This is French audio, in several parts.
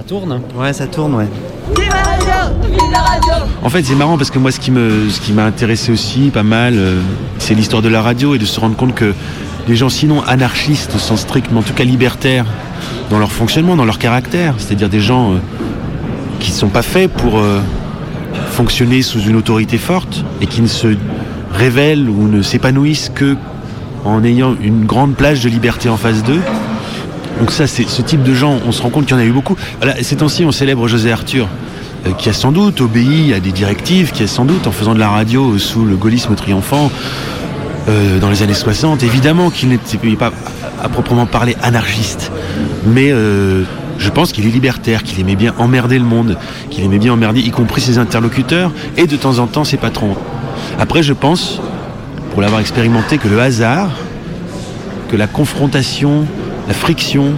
Ça tourne Ouais, ça tourne, ouais. En fait, c'est marrant parce que moi, ce qui me, ce qui m'a intéressé aussi pas mal, euh, c'est l'histoire de la radio et de se rendre compte que les gens, sinon anarchistes au sens strict, mais en tout cas libertaires dans leur fonctionnement, dans leur caractère, c'est-à-dire des gens euh, qui ne sont pas faits pour euh, fonctionner sous une autorité forte et qui ne se révèlent ou ne s'épanouissent que en ayant une grande plage de liberté en face d'eux. Donc ça, c'est ce type de gens, on se rend compte qu'il y en a eu beaucoup. Voilà, ces temps-ci, on célèbre José Arthur, euh, qui a sans doute obéi à des directives, qui a sans doute, en faisant de la radio sous le gaullisme triomphant, euh, dans les années 60, évidemment qu'il n'était pas à proprement parler anarchiste, mais euh, je pense qu'il est libertaire, qu'il aimait bien emmerder le monde, qu'il aimait bien emmerder, y compris ses interlocuteurs et de temps en temps ses patrons. Après, je pense, pour l'avoir expérimenté, que le hasard, que la confrontation, la friction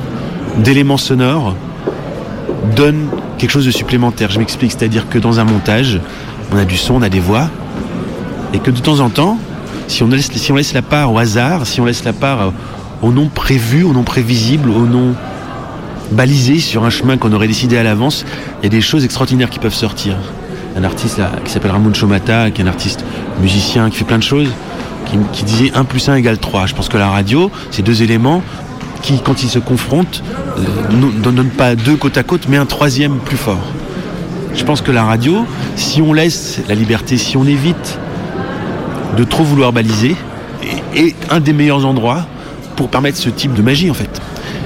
d'éléments sonores donne quelque chose de supplémentaire. Je m'explique, c'est-à-dire que dans un montage, on a du son, on a des voix, et que de temps en temps, si on laisse, la part au hasard, si on laisse la part au- non prévu, au non prévisible, au non balisé sur un chemin qu'on aurait décidé à l'avance, il y a des choses extraordinaires qui peuvent sortir. Un artiste qui s'appelle Ramon Chomata, qui est un artiste musicien, qui fait plein de choses, qui, qui disait 1 plus 1 égale 3. Je pense que la radio, c'est deux éléments qui, quand ils se confrontent, euh, ne donnent pas deux côte à côte, mais un troisième plus fort. Je pense que la radio, si on laisse la liberté, si on évite de trop vouloir baliser, est, un des meilleurs endroits pour permettre ce type de magie en fait.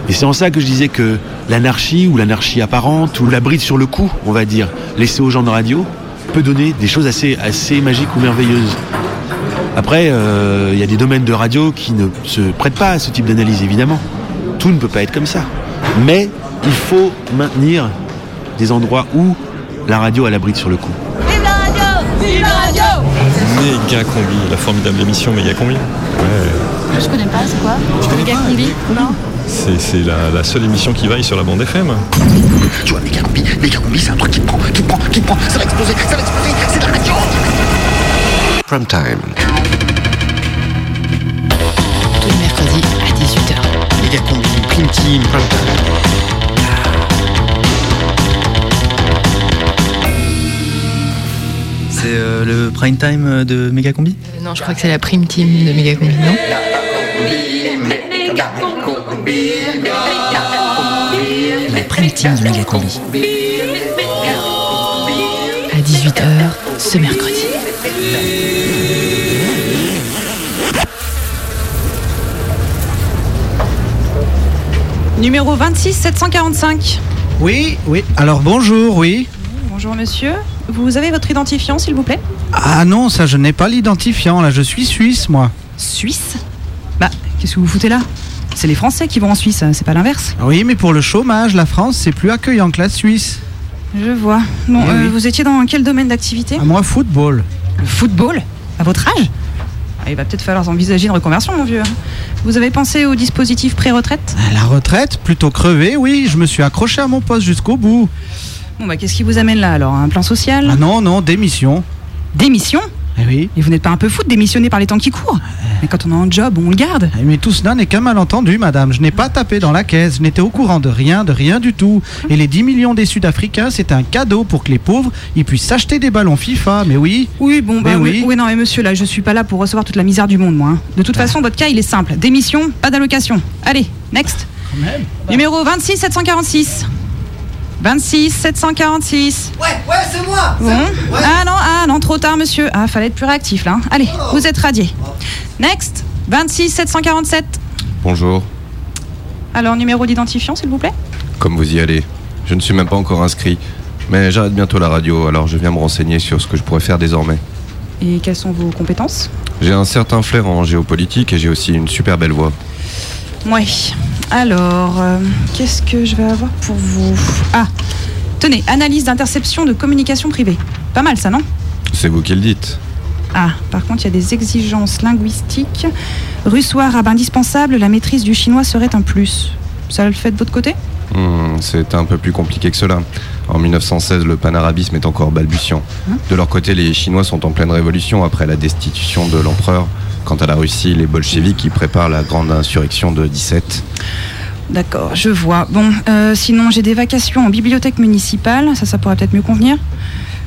Et c'est en ça que je disais que l'anarchie ou l'anarchie apparente ou la bride sur le cou, on va dire, laissée aux gens de radio, peut donner des choses assez, assez magiques ou merveilleuses. Après, euh, il y a des domaines de radio qui ne se prêtent pas à ce type d'analyse, évidemment. Tout ne peut pas être comme ça. Mais il faut maintenir des endroits où la radio a la bride sur le cou. Vive la radio Vive la radio Méga combi, la formidable émission Méga combi. Ouais, Je connais pas, c'est quoi Méga combi Non c'est c'est la, la seule émission qui vaille sur la bande FM. Tu vois, méga combi, méga combi, c'est un truc qui te prend, qui te prend, qui te prend, ça va exploser, ça va exploser, c'est de la radio Prime time. 18h. Méga combi, prime team, prime time. C'est euh, le prime time de Megacombi? Euh, non, je crois que c'est la prime team de Megacombi, non? La prime team de Megacombi. À 18h ce mercredi. Numéro 26 745. Oui, oui. Alors bonjour, oui. Bonjour monsieur. Vous avez votre identifiant s'il vous plaît? Ah non, ça je n'ai pas l'identifiant, là je suis suisse moi. Suisse? Bah, qu'est-ce que vous foutez là? C'est les Français qui vont en Suisse, c'est pas l'inverse. Oui, mais pour le chômage, la France c'est plus accueillant que la Suisse. Je vois. Bon, Eh euh, oui. vous étiez dans quel domaine d'activité? À moi, football. Le football? À votre âge? Ah, Il va peut-être falloir envisager une reconversion, mon vieux. Vous avez pensé au dispositif pré-retraite? La retraite, plutôt crevée, oui, je me suis accroché à mon poste jusqu'au bout. Bon, bah, qu'est-ce qui vous amène là alors? Un plan social? Ah non, non, démission. Démission? Eh oui. Et vous n'êtes pas un peu fou de démissionner par les temps qui courent? Mais quand on a un job, on le garde. Eh, Mais tout cela n'est qu'un malentendu, madame. Je n'ai pas tapé dans la caisse, je n'étais au courant de rien, de rien du tout. Et les 10 millions des Sud-Africains, c'est un cadeau pour que les pauvres, ils puissent s'acheter des ballons FIFA, mais oui. Oui, bon, bah Mais oui. oui. non, mais monsieur, là, je suis pas là pour recevoir toute la misère du monde, moi. hein. De toute façon, votre cas, il est simple. Démission, pas d'allocation. Allez, next. Numéro 26 746. 26 746. Ouais, ouais, c'est moi Bon. Ah non, ah non, trop tard, monsieur. Ah, fallait être plus réactif, là. hein. Allez, vous êtes radié. Next. 26 747. Bonjour, Alors, numéro d'identifiant, s'il vous plaît comme vous y allez. Je ne suis même pas encore inscrit, mais j'arrête bientôt la radio, alors je viens me renseigner sur ce que je pourrais faire désormais. Et quelles sont vos compétences? J'ai un certain flair en géopolitique et j'ai aussi une super belle voix. Oui. Alors, euh, qu'est-ce que je vais avoir pour vous? Ah, tenez, analyse d'interception de communication privée. Pas mal ça, non? C'est vous qui le dites. Ah, par contre, il y a des exigences linguistiques. Russe ou arabe indispensable, la maîtrise du chinois serait un plus. Ça le fait de votre côté? Hmm, c'est un peu plus compliqué que cela. En 1916, le panarabisme est encore balbutiant. De leur côté, les Chinois sont en pleine révolution après la destitution de l'empereur. Quant à la Russie, les bolcheviks qui préparent la grande insurrection de 17. D'accord, je vois. Bon, euh, sinon j'ai des vacations en bibliothèque municipale, ça, ça pourrait peut-être mieux convenir.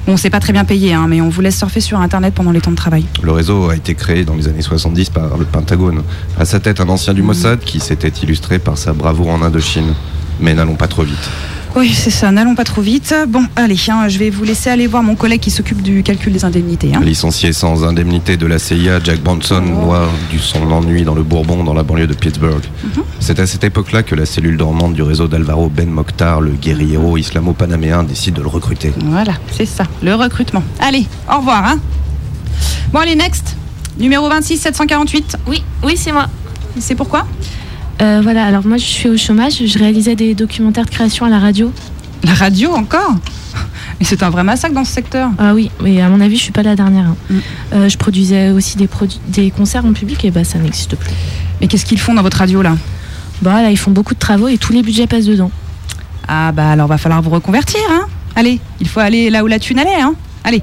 Bon, c'est pas très bien payé, hein, mais on vous laisse surfer sur Internet pendant les temps de travail. Le réseau a été créé dans les années 70 par le Pentagone. À sa tête, un ancien du Mossad qui s'était illustré par sa bravoure en Indochine. Mais n'allons pas trop vite. Oui, c'est ça, n'allons pas trop vite. Bon, allez, hein, je vais vous laisser aller voir mon collègue qui s'occupe du calcul des indemnités. hein. Licencié sans indemnité de la CIA, Jack Bronson noie du son ennui dans le Bourbon, dans la banlieue de Pittsburgh. C'est à cette époque-là que la cellule dormante du réseau d'Alvaro Ben Mokhtar, le guérillero islamo-panaméen, décide de le recruter. Voilà, c'est ça, le recrutement. Allez, au revoir. Hein. Bon, allez, next. Numéro 26 748. Oui, oui, c'est moi. C'est pourquoi? Euh, voilà, alors moi je suis au chômage, je réalisais des documentaires de création à la radio. La radio encore Mais c'est un vrai massacre dans ce secteur. Ah oui, mais à mon avis je suis pas la dernière. hein. Euh, je produisais aussi des, produ- des concerts en public et bah ça n'existe plus. Mais qu'est-ce qu'ils font dans votre radio là? Bah là ils font beaucoup de travaux et tous les budgets passent dedans. Ah bah alors va falloir vous reconvertir. Hein Allez, il faut aller là où la thune allait. Hein Allez.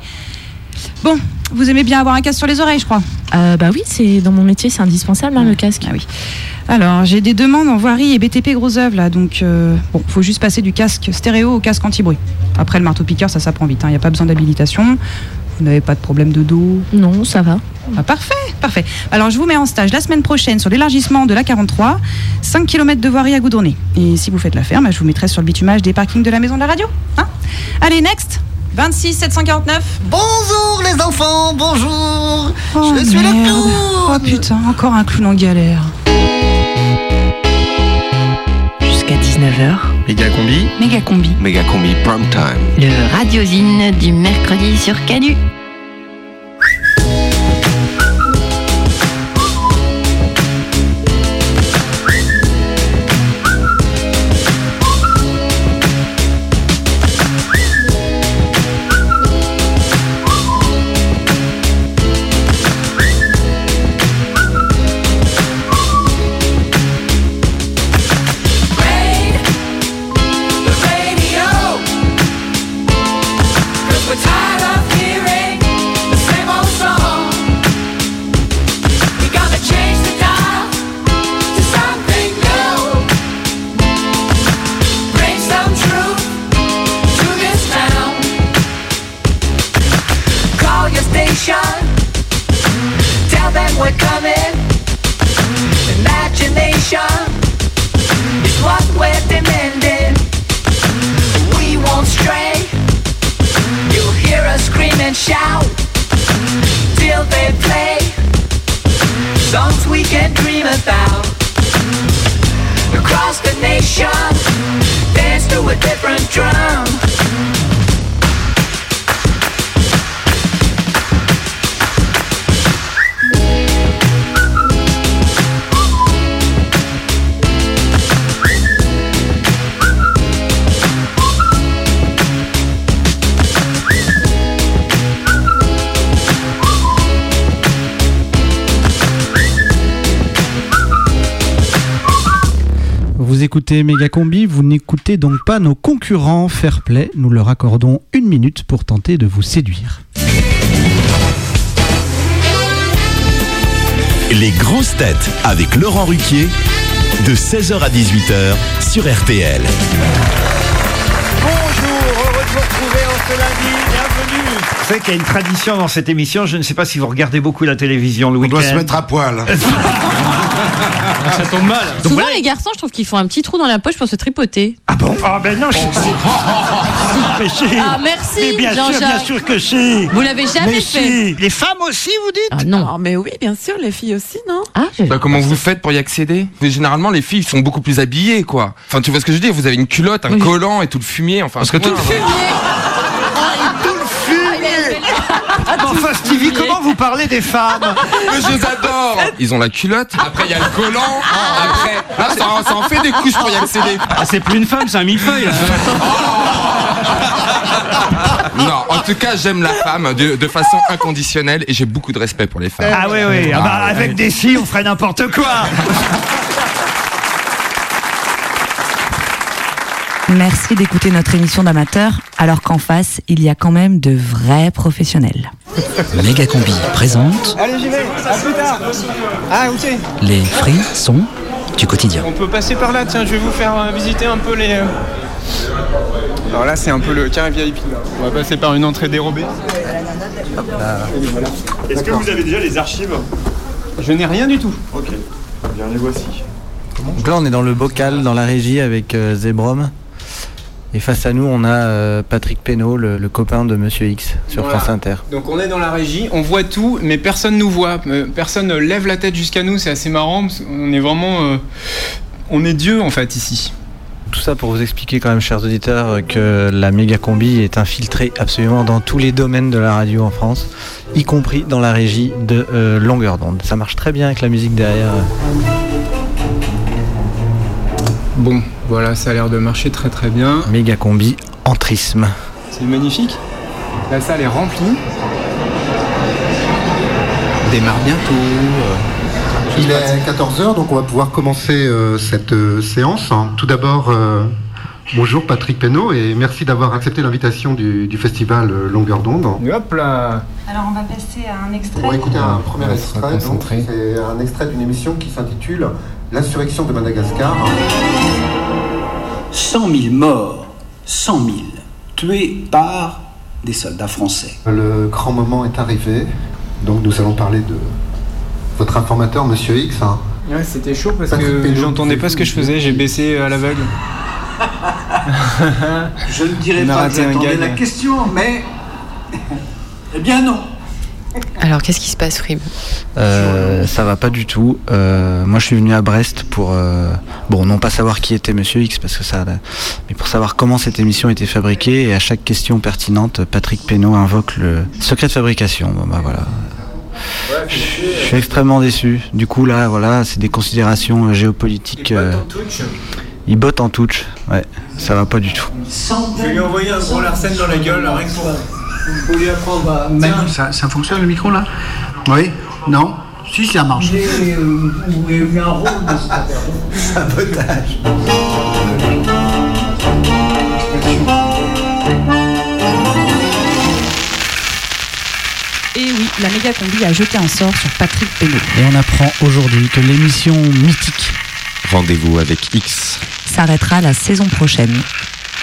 Bon, vous aimez bien avoir un casque sur les oreilles, je crois. Euh, bah oui, c'est dans mon métier c'est indispensable hein, le casque. Ah oui. Alors, j'ai des demandes en voirie et BTP gros œuvre là, donc euh, bon, faut juste passer du casque stéréo au casque anti-bruit. Après, le marteau-piqueur, ça s'apprend vite, il n'y a pas besoin d'habilitation. Vous n'avez pas de problème de dos Non, ça va. Ah, parfait, parfait. Alors, je vous mets en stage la semaine prochaine sur l'élargissement de la 43, 5 km de voirie à goudronner. Et si vous faites l'affaire, bah, je vous mettrai sur le bitumage des parkings de la maison de la radio. Hein Allez, next 26 749. Bonjour les enfants, bonjour Oh, Je suis le clown Oh putain, encore un clown en galère. Jusqu'à 19h, Méga combi. méga combi. Méga combi prime time. Le radiosine du mercredi sur Canu. Écoutez Méga Combi, vous n'écoutez donc pas nos concurrents Fair Play. Nous leur accordons une minute pour tenter de vous séduire. Les grosses têtes avec Laurent Ruquier de 16h à 18h sur RTL. Bonjour, heureux de vous retrouver en ce lundi, bienvenue. Vous savez qu'il y a une tradition dans cette émission, je ne sais pas si vous regardez beaucoup la télévision le On week-end. doit se mettre à poil. Ça tombe mal. Donc Souvent, voilà. les garçons, je trouve qu'ils font un petit trou dans la poche pour se tripoter. Ah bon Ah ben non, je Mais si. Ah, merci, Mais bien sûr, Jean-Jacques. bien sûr que si. Vous l'avez jamais Mais fait. si. Les femmes aussi, vous dites Ah non. mais oui, bien sûr, les filles aussi, non? Ah, Bah, comment vous faites pour y accéder? Mais Généralement, les filles sont beaucoup plus habillées, quoi. Enfin, tu vois ce que je veux dire Vous avez une culotte, un collant et tout le fumier. Enfin, Parce que tout le fumier. Enfin, Stevie, comment vous parlez des femmes je les adore. Ils ont la culotte. Après, il y a le collant. Après, là, ça, en- ça en fait des couches pour y accéder. Ah, c'est plus une femme, c'est un millefeuille. là. Non, en tout cas, j'aime la femme de, de façon inconditionnelle et j'ai beaucoup de respect pour les femmes. Ah oui, oui. Ah bah, Ah, avec ouais. des filles, on ferait n'importe quoi. Merci d'écouter notre émission d'amateur, alors qu'en face, il y a quand même de vrais professionnels. Méga Combi présente Allez, j'y vais. À plus tard. Ah, ok. les frissons du quotidien. On peut passer par là, tiens, je vais vous faire euh, visiter un peu les. euh, Alors là, c'est un peu le carré VIP. là. On va passer par une entrée dérobée. Est-ce que vous avez déjà les archives? Je n'ai rien du tout. Ok, bien les voici. Donc là, on est dans le bocal, dans la régie avec euh, Zebrom. Et face à nous, on a euh, Patrick Pénaud, le, le copain de Monsieur X sur Voilà. France Inter. Donc on est dans la régie, on voit tout, mais personne nous voit. Euh, Personne ne lève la tête jusqu'à nous, c'est assez marrant. parce qu'on est vraiment. euh, On est Dieu en fait ici. Tout ça pour vous expliquer quand même, chers auditeurs, que la méga combi est infiltrée absolument dans tous les domaines de la radio en France, y compris dans la régie de euh, longueur d'onde. Ça marche très bien avec la musique derrière. Bon, voilà, ça a l'air de marcher très très bien. Méga combi entrisme. C'est magnifique. La salle est remplie. On démarre bientôt. Il est 14h, donc on va pouvoir commencer euh, cette euh, séance. Tout d'abord, euh, bonjour Patrick Pénaud et merci d'avoir accepté l'invitation du, du festival Longueur d'onde. Hop là Alors on va passer à un extrait. On va écouter un premier extrait. C'est un extrait d'une émission qui s'intitule L'insurrection de Madagascar. 100 000 morts, 100 000 tués par des soldats français. Le grand moment est arrivé, donc nous allons parler de votre informateur, Monsieur X. hein. Ouais, c'était chaud parce Patrick que j'entendais pas ce que je faisais, j'ai baissé à l'aveugle. Je ne dirai On a pas que j'attendais la question, mais... eh bien non. Alors, qu'est-ce qui se passe, Frib Euh, ça va pas du tout. Euh, moi, je suis venu à Brest pour, euh, bon, non pas savoir qui était Monsieur X, parce que ça, mais pour savoir comment cette émission était fabriquée. Et à chaque question pertinente, Patrick Pénaud invoque le secret de fabrication. Bon, bah voilà. Je suis extrêmement déçu. Du coup, là, voilà, c'est des considérations géopolitiques. il botte en touch. Ouais, ça va pas du tout. Je vais lui envoyer un gros Larsen dans la gueule, rien que pour, pour lui apprendre à. Tiens, Ça, ça fonctionne le micro là Oui Non Si, ça marche. J'ai eu un rôle dans cette affaire. Sabotage. Et oui, la méga combi a jeté un sort sur Patrick Pénaud. Et on apprend aujourd'hui que l'émission mythique Rendez-vous avec X. S'arrêtera la saison prochaine.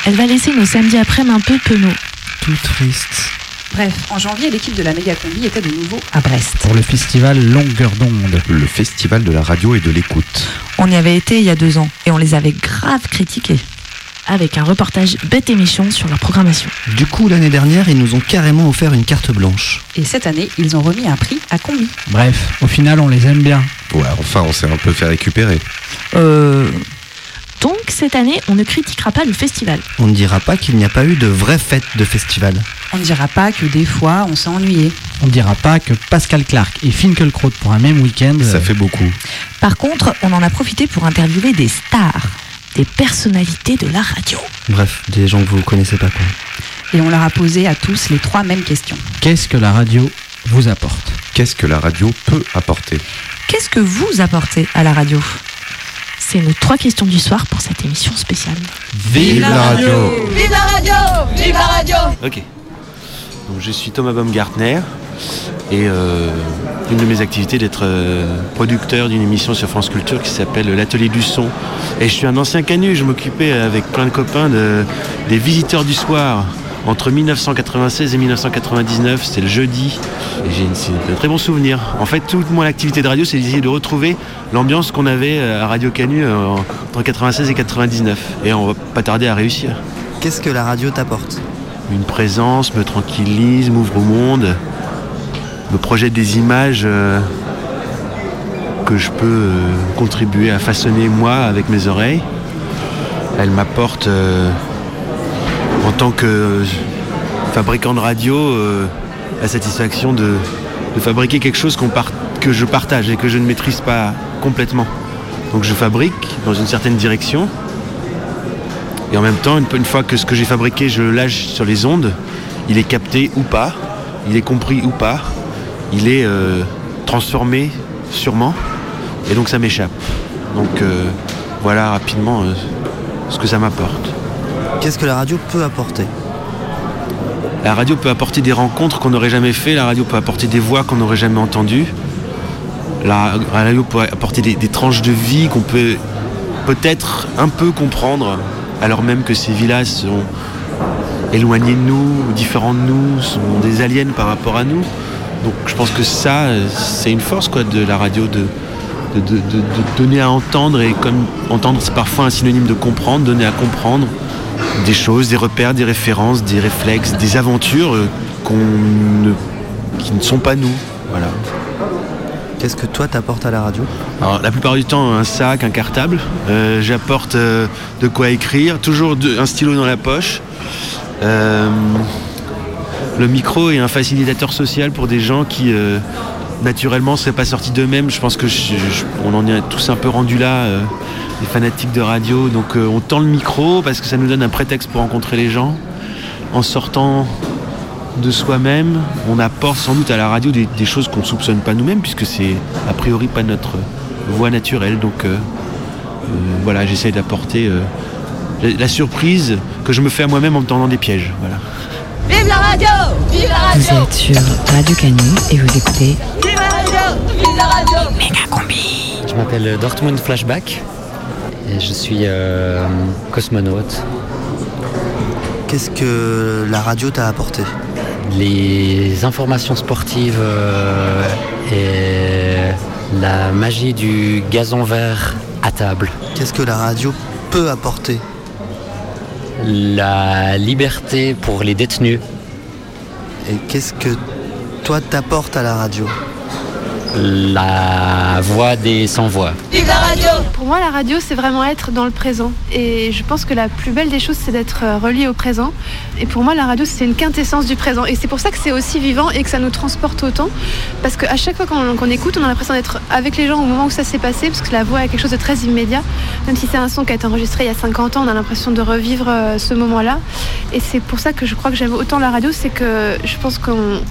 Elle va laisser nos samedis après-midi un peu penauds. Tout triste Bref, en janvier, l'équipe de la méga combi était de nouveau à Brest. pour le festival Longueur d'onde. Le festival de la radio et de l'écoute. On y avait été il y a deux ans et on les avait grave critiqués. Avec un reportage bête émission sur leur programmation. Du coup, l'année dernière, ils nous ont carrément offert une carte blanche. Et cette année, ils ont remis un prix à combi. Bref, au final, on les aime bien. Ouais, enfin, on s'est un peu fait récupérer. Euh... Donc cette année, on ne critiquera pas le festival. On ne dira pas qu'il n'y a pas eu de vraie fête de festival. On ne dira pas que des fois, on s'est ennuyé. On ne dira pas que Pascal Clark et Finkelkraut pour un même week-end. Ça fait beaucoup. Par contre, on en a profité pour interviewer des stars. Des personnalités de la radio. Bref, des gens que vous connaissez pas quoi. Et on leur a posé à tous les trois mêmes questions. Qu'est-ce que la radio vous apporte? Qu'est-ce que la radio peut apporter? Qu'est-ce que vous apportez à la radio? C'est nos trois questions du soir pour cette émission spéciale. Vive la radio Vive la radio Vive la radio Ok. Donc, je suis Thomas Baumgartner et euh, une de mes activités est d'être euh, producteur d'une émission sur France Culture qui s'appelle l'Atelier du Son. Et je suis un ancien canu, je m'occupais avec plein de copains de, des visiteurs du soir. Entre 1996 et 1999, c'était le jeudi. Et j'ai de très bons souvenirs. En fait, toute mon activité de radio, c'est d'essayer de retrouver l'ambiance qu'on avait euh, à Radio Canu euh, entre 96 et 99. Et on va pas tarder à réussir. Qu'est-ce que la radio t'apporte? Une présence me tranquillise, m'ouvre au monde, me projette des images euh, que je peux euh, contribuer à façonner moi avec mes oreilles. Elle m'apporte euh, en tant que fabricant de radio euh, la satisfaction de, fabriquer quelque chose que je partage et que je ne maîtrise pas complètement. Donc je fabrique dans une certaine direction et en même temps, une, fois que ce que j'ai fabriqué, je lâche sur les ondes, il est capté ou pas, il est compris ou pas, il est euh, transformé sûrement, et donc ça m'échappe. Donc euh, voilà rapidement euh, ce que ça m'apporte. Qu'est-ce que la radio peut apporter La radio peut apporter des rencontres qu'on n'aurait jamais fait, la radio peut apporter des voix qu'on n'aurait jamais entendues. La radio pourrait apporter des, tranches de vie qu'on peut peut-être un peu comprendre, alors même que ces villages sont éloignés de nous, différents de nous, sont des aliens par rapport à nous. Donc je pense que ça, c'est une force quoi, de la radio de- de- de donner à entendre, et comme entendre c'est parfois un synonyme de comprendre, donner à comprendre des choses, des repères, des références, des réflexes, des aventures euh, qu'on ne, qui ne sont pas nous. Voilà. Qu'est-ce que toi t'apportes à la radio? Alors, la plupart du temps, un sac, un cartable. Euh, J'apporte euh, de quoi écrire, toujours de- un stylo dans la poche. Euh, le micro est un facilitateur social pour des gens qui, naturellement, ne seraient pas sortis d'eux-mêmes. Je pense que je- je- on en est tous un peu rendus là, euh, les fanatiques de radio. Donc, euh, on tend le micro parce que ça nous donne un prétexte pour rencontrer les gens. En sortant de soi-même, on apporte sans doute à la radio des, des choses qu'on ne soupçonne pas nous-mêmes, puisque c'est a priori pas notre voie naturelle. Donc euh, euh, voilà, j'essaie d'apporter euh, la, la surprise que je me fais à moi-même en me tendant des pièges. Voilà. Vive la radio Vive la Vous radio êtes sur Radio Canu et vous écoutez la radio Méga Combi. Je m'appelle Dortmund Flashback et je suis euh, cosmonaute. Qu'est-ce que la radio t'a apporté? Les informations sportives euh, et la magie du gazon vert à table. Qu'est-ce que la radio peut apporter? La liberté pour les détenus. Et qu'est-ce que toi t'apportes à la radio? La voix des sans-voix. Vive la radio Pour moi, la radio, c'est vraiment être dans le présent. Et je pense que la plus belle des choses, c'est d'être euh, relié au présent. Et pour moi, la radio, c'est une quintessence du présent. Et c'est pour ça que c'est aussi vivant et que ça nous transporte autant. Parce qu'à chaque fois qu'on écoute, on a l'impression d'être avec les gens au moment où ça s'est passé, parce que la voix est quelque chose de très immédiat. Même si c'est un son qui a été enregistré il y a 50 ans, on a l'impression de revivre euh, ce moment-là. Et c'est pour ça que je crois que j'aime autant la radio, c'est que je pense qu'on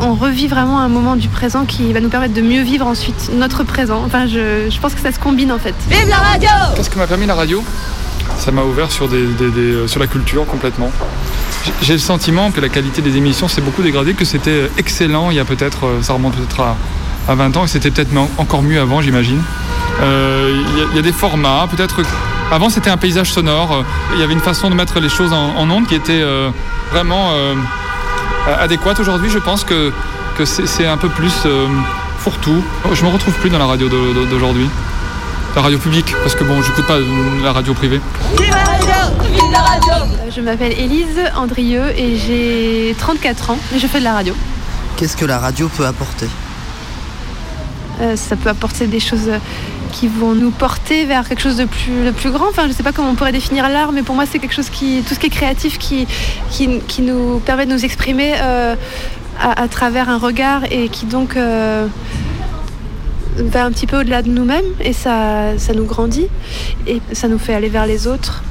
on revit vraiment un moment du présent qui va nous permettre de mieux vivre ensuite notre présent. Enfin, je, je pense que ça se combine en fait. Vive la radio Qu'est-ce que m'a permis la radio Ça m'a ouvert sur, des, des- des- euh, sur la culture complètement. J'ai- le sentiment que la qualité des émissions s'est beaucoup dégradée, que c'était excellent il y a peut-être, euh, ça remonte peut-être à, à 20 ans, et c'était peut-être encore mieux avant, j'imagine. Euh, Il y, a- il y a des formats, peut-être. Avant, c'était un paysage sonore. Il y avait une façon de mettre les choses en, en onde qui était euh, vraiment euh, adéquate. Aujourd'hui, je pense que, que c'est un peu plus euh, fourre-tout. Je me retrouve plus dans la radio d'aujourd'hui. La radio publique, parce que bon, j'écoute pas euh, la radio privée. Vive la radio Vive la radio Euh, Je m'appelle Élise Andrieux et j'ai 34 ans et je fais de la radio. Qu'est-ce que la radio peut apporter? Euh, ça peut apporter des choses euh, qui vont nous porter vers quelque chose de plus, de plus grand. Enfin, je ne sais pas comment on pourrait définir l'art, mais pour moi, c'est quelque chose qui, tout ce qui est créatif, qui, qui, nous permet de nous exprimer euh, à, travers un regard et qui donc euh, va un petit peu au-delà de nous-mêmes et ça, ça nous grandit et ça nous fait aller vers les autres.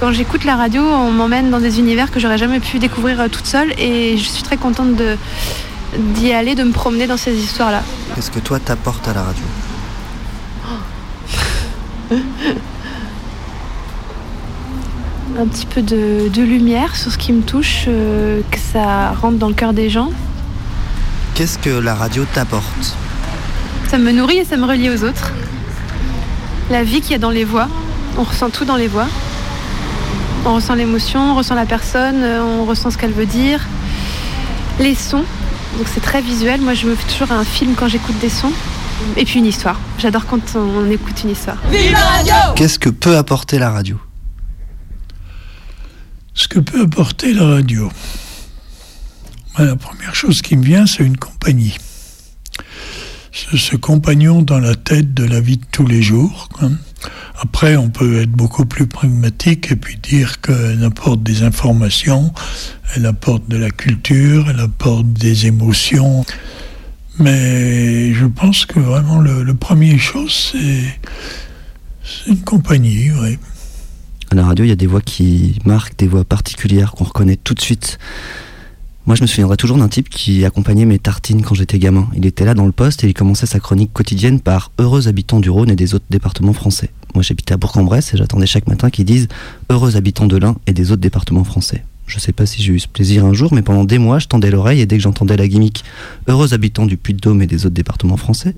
Quand j'écoute la radio, on m'emmène dans des univers que j'aurais jamais pu découvrir euh, toute seule et je suis très contente de d'y aller, de me promener dans ces histoires-là. Qu'est-ce que toi t'apportes à la radio? Un petit peu de, de lumière sur ce qui me touche, euh, que ça rentre dans le cœur des gens. Qu'est-ce que la radio t'apporte? Ça me nourrit et ça me relie aux autres. La vie qu'il y a dans les voix, on ressent tout dans les voix. On ressent l'émotion, on ressent la personne, euh, on ressent ce qu'elle veut dire. Les sons, donc c'est très visuel. Moi, je me fais toujours un film quand j'écoute des sons. Et puis une histoire. J'adore quand on écoute une histoire. Vive la radio Qu'est-ce que peut apporter la radio? Ce que peut apporter la radio. Moi, La première chose qui me vient, c'est une compagnie. Ce, ce compagnon dans la tête de la vie de tous les jours. quoi. Après, on peut être beaucoup plus pragmatique et puis dire qu'elle apporte des informations, elle apporte de la culture, elle apporte des émotions. Mais je pense que vraiment le, le premier chose, c'est une compagnie, oui. À la radio, il y a des voix qui marquent, des voix particulières qu'on reconnaît tout de suite. Moi, je me souviendrai toujours d'un type qui accompagnait mes tartines quand j'étais gamin. Il était là dans le poste et il commençait sa chronique quotidienne par Heureux habitants du Rhône et des autres départements français. Moi, j'habitais à Bourg-en-Bresse et j'attendais chaque matin qu'ils disent Heureux habitants de l'Ain et des autres départements français. Je sais pas si j'ai eu ce plaisir un jour, mais pendant des mois, je tendais l'oreille et dès que j'entendais la gimmick Heureux habitants du Puy-de-Dôme et des autres départements français,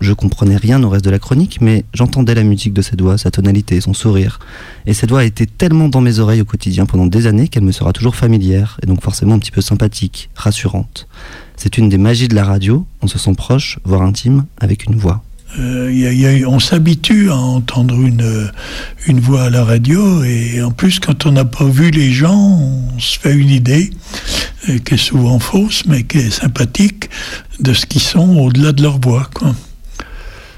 je comprenais rien au reste de la chronique, mais j'entendais la musique de cette voix, sa tonalité, son sourire. Et voix a été tellement dans mes oreilles au quotidien pendant des années qu'elle me sera toujours familière, et donc forcément un petit peu sympathique, rassurante. C'est une des magies de la radio, on se sent proche, voire intime, avec une voix. Euh, on s'habitue à entendre une, une voix à la radio et en plus quand on n'a pas vu les gens, on se fait une idée euh, qui est souvent fausse mais qui est sympathique de ce qu'ils sont au-delà de leur voix.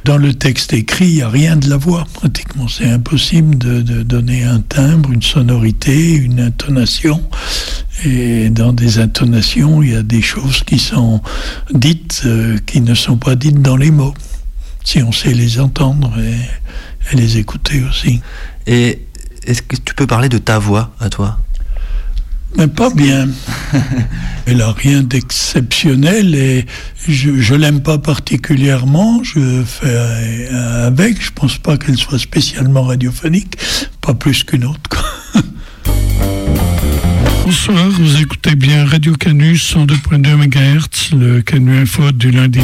Dans le texte écrit, il n'y a rien de la voix pratiquement. C'est impossible de, donner un timbre, une sonorité, une intonation. Et dans des intonations, il y a des choses qui sont dites euh, qui ne sont pas dites dans les mots si on sait les entendre et les écouter aussi. Et est-ce que tu peux parler de ta voix à toi? Mais pas bien. Elle a rien d'exceptionnel et je, je l'aime pas particulièrement. Je fais avec. Je pense pas qu'elle soit spécialement radiophonique, pas plus qu'une autre. Bonsoir, vous écoutez bien Radio Canus 102.2 MHz, le Canu Info du lundi.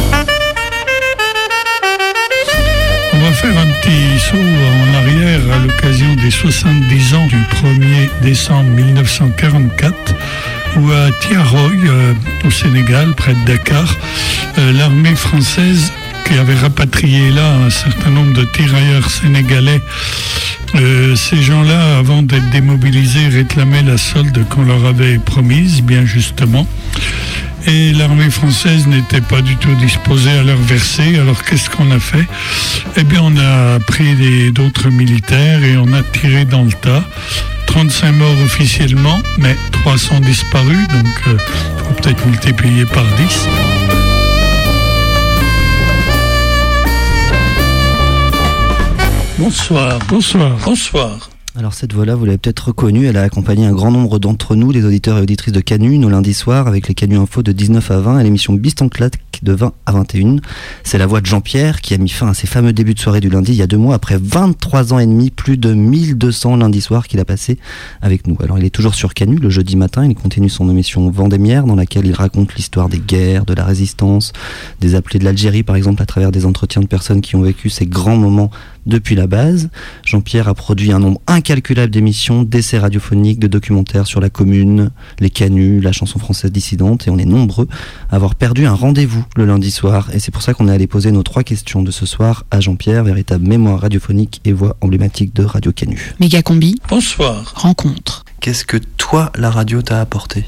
Va faire un petit saut en arrière à l'occasion des 70 ans du 1er décembre 1944, où à Tiaroy, euh, au Sénégal, près de Dakar, euh, l'armée française qui avait rapatrié là un certain nombre de tirailleurs sénégalais, euh, ces gens-là, avant d'être démobilisés, réclamaient la solde qu'on leur avait promise, bien justement. Et l'armée française n'était pas du tout disposée à leur verser. Alors qu'est-ce qu'on a fait? Eh bien, on a pris d'autres militaires et on a tiré dans le tas. 35 morts officiellement, mais 300 disparus, donc il faut peut-être multiplier par 10. Bonsoir, bonsoir, bonsoir. Alors cette voix-là, vous l'avez peut-être reconnue, elle a accompagné un grand nombre d'entre nous, les auditeurs et auditrices de Canu, nos lundis soirs, avec les Canu Info de 19 à 20 et l'émission Bist en claque de 20 à 21. C'est la voix de Jean-Pierre qui a mis fin à ses fameux débuts de soirée du lundi il y a deux mois, après 23 ans et demi, plus de 1200 lundis soirs qu'il a passé avec nous. Alors il est toujours sur Canu le jeudi matin, il continue son émission Vendémiaire, dans laquelle il raconte l'histoire des guerres, de la résistance, des appelés de l'Algérie par exemple, à travers des entretiens de personnes qui ont vécu ces grands moments depuis la base. Jean-Pierre a produit un nombre incalculable d'émissions, d'essais radiophoniques, de documentaires sur la commune, les canuts, la chanson française dissidente, et on est nombreux à avoir perdu un rendez-vous le lundi soir. Et c'est pour ça qu'on est allé poser nos trois questions de ce soir à Jean-Pierre, véritable mémoire radiophonique et voix emblématique de Radio Canu. Méga combi. Bonsoir. Rencontre. Qu'est-ce que toi, la radio, t'a apporté?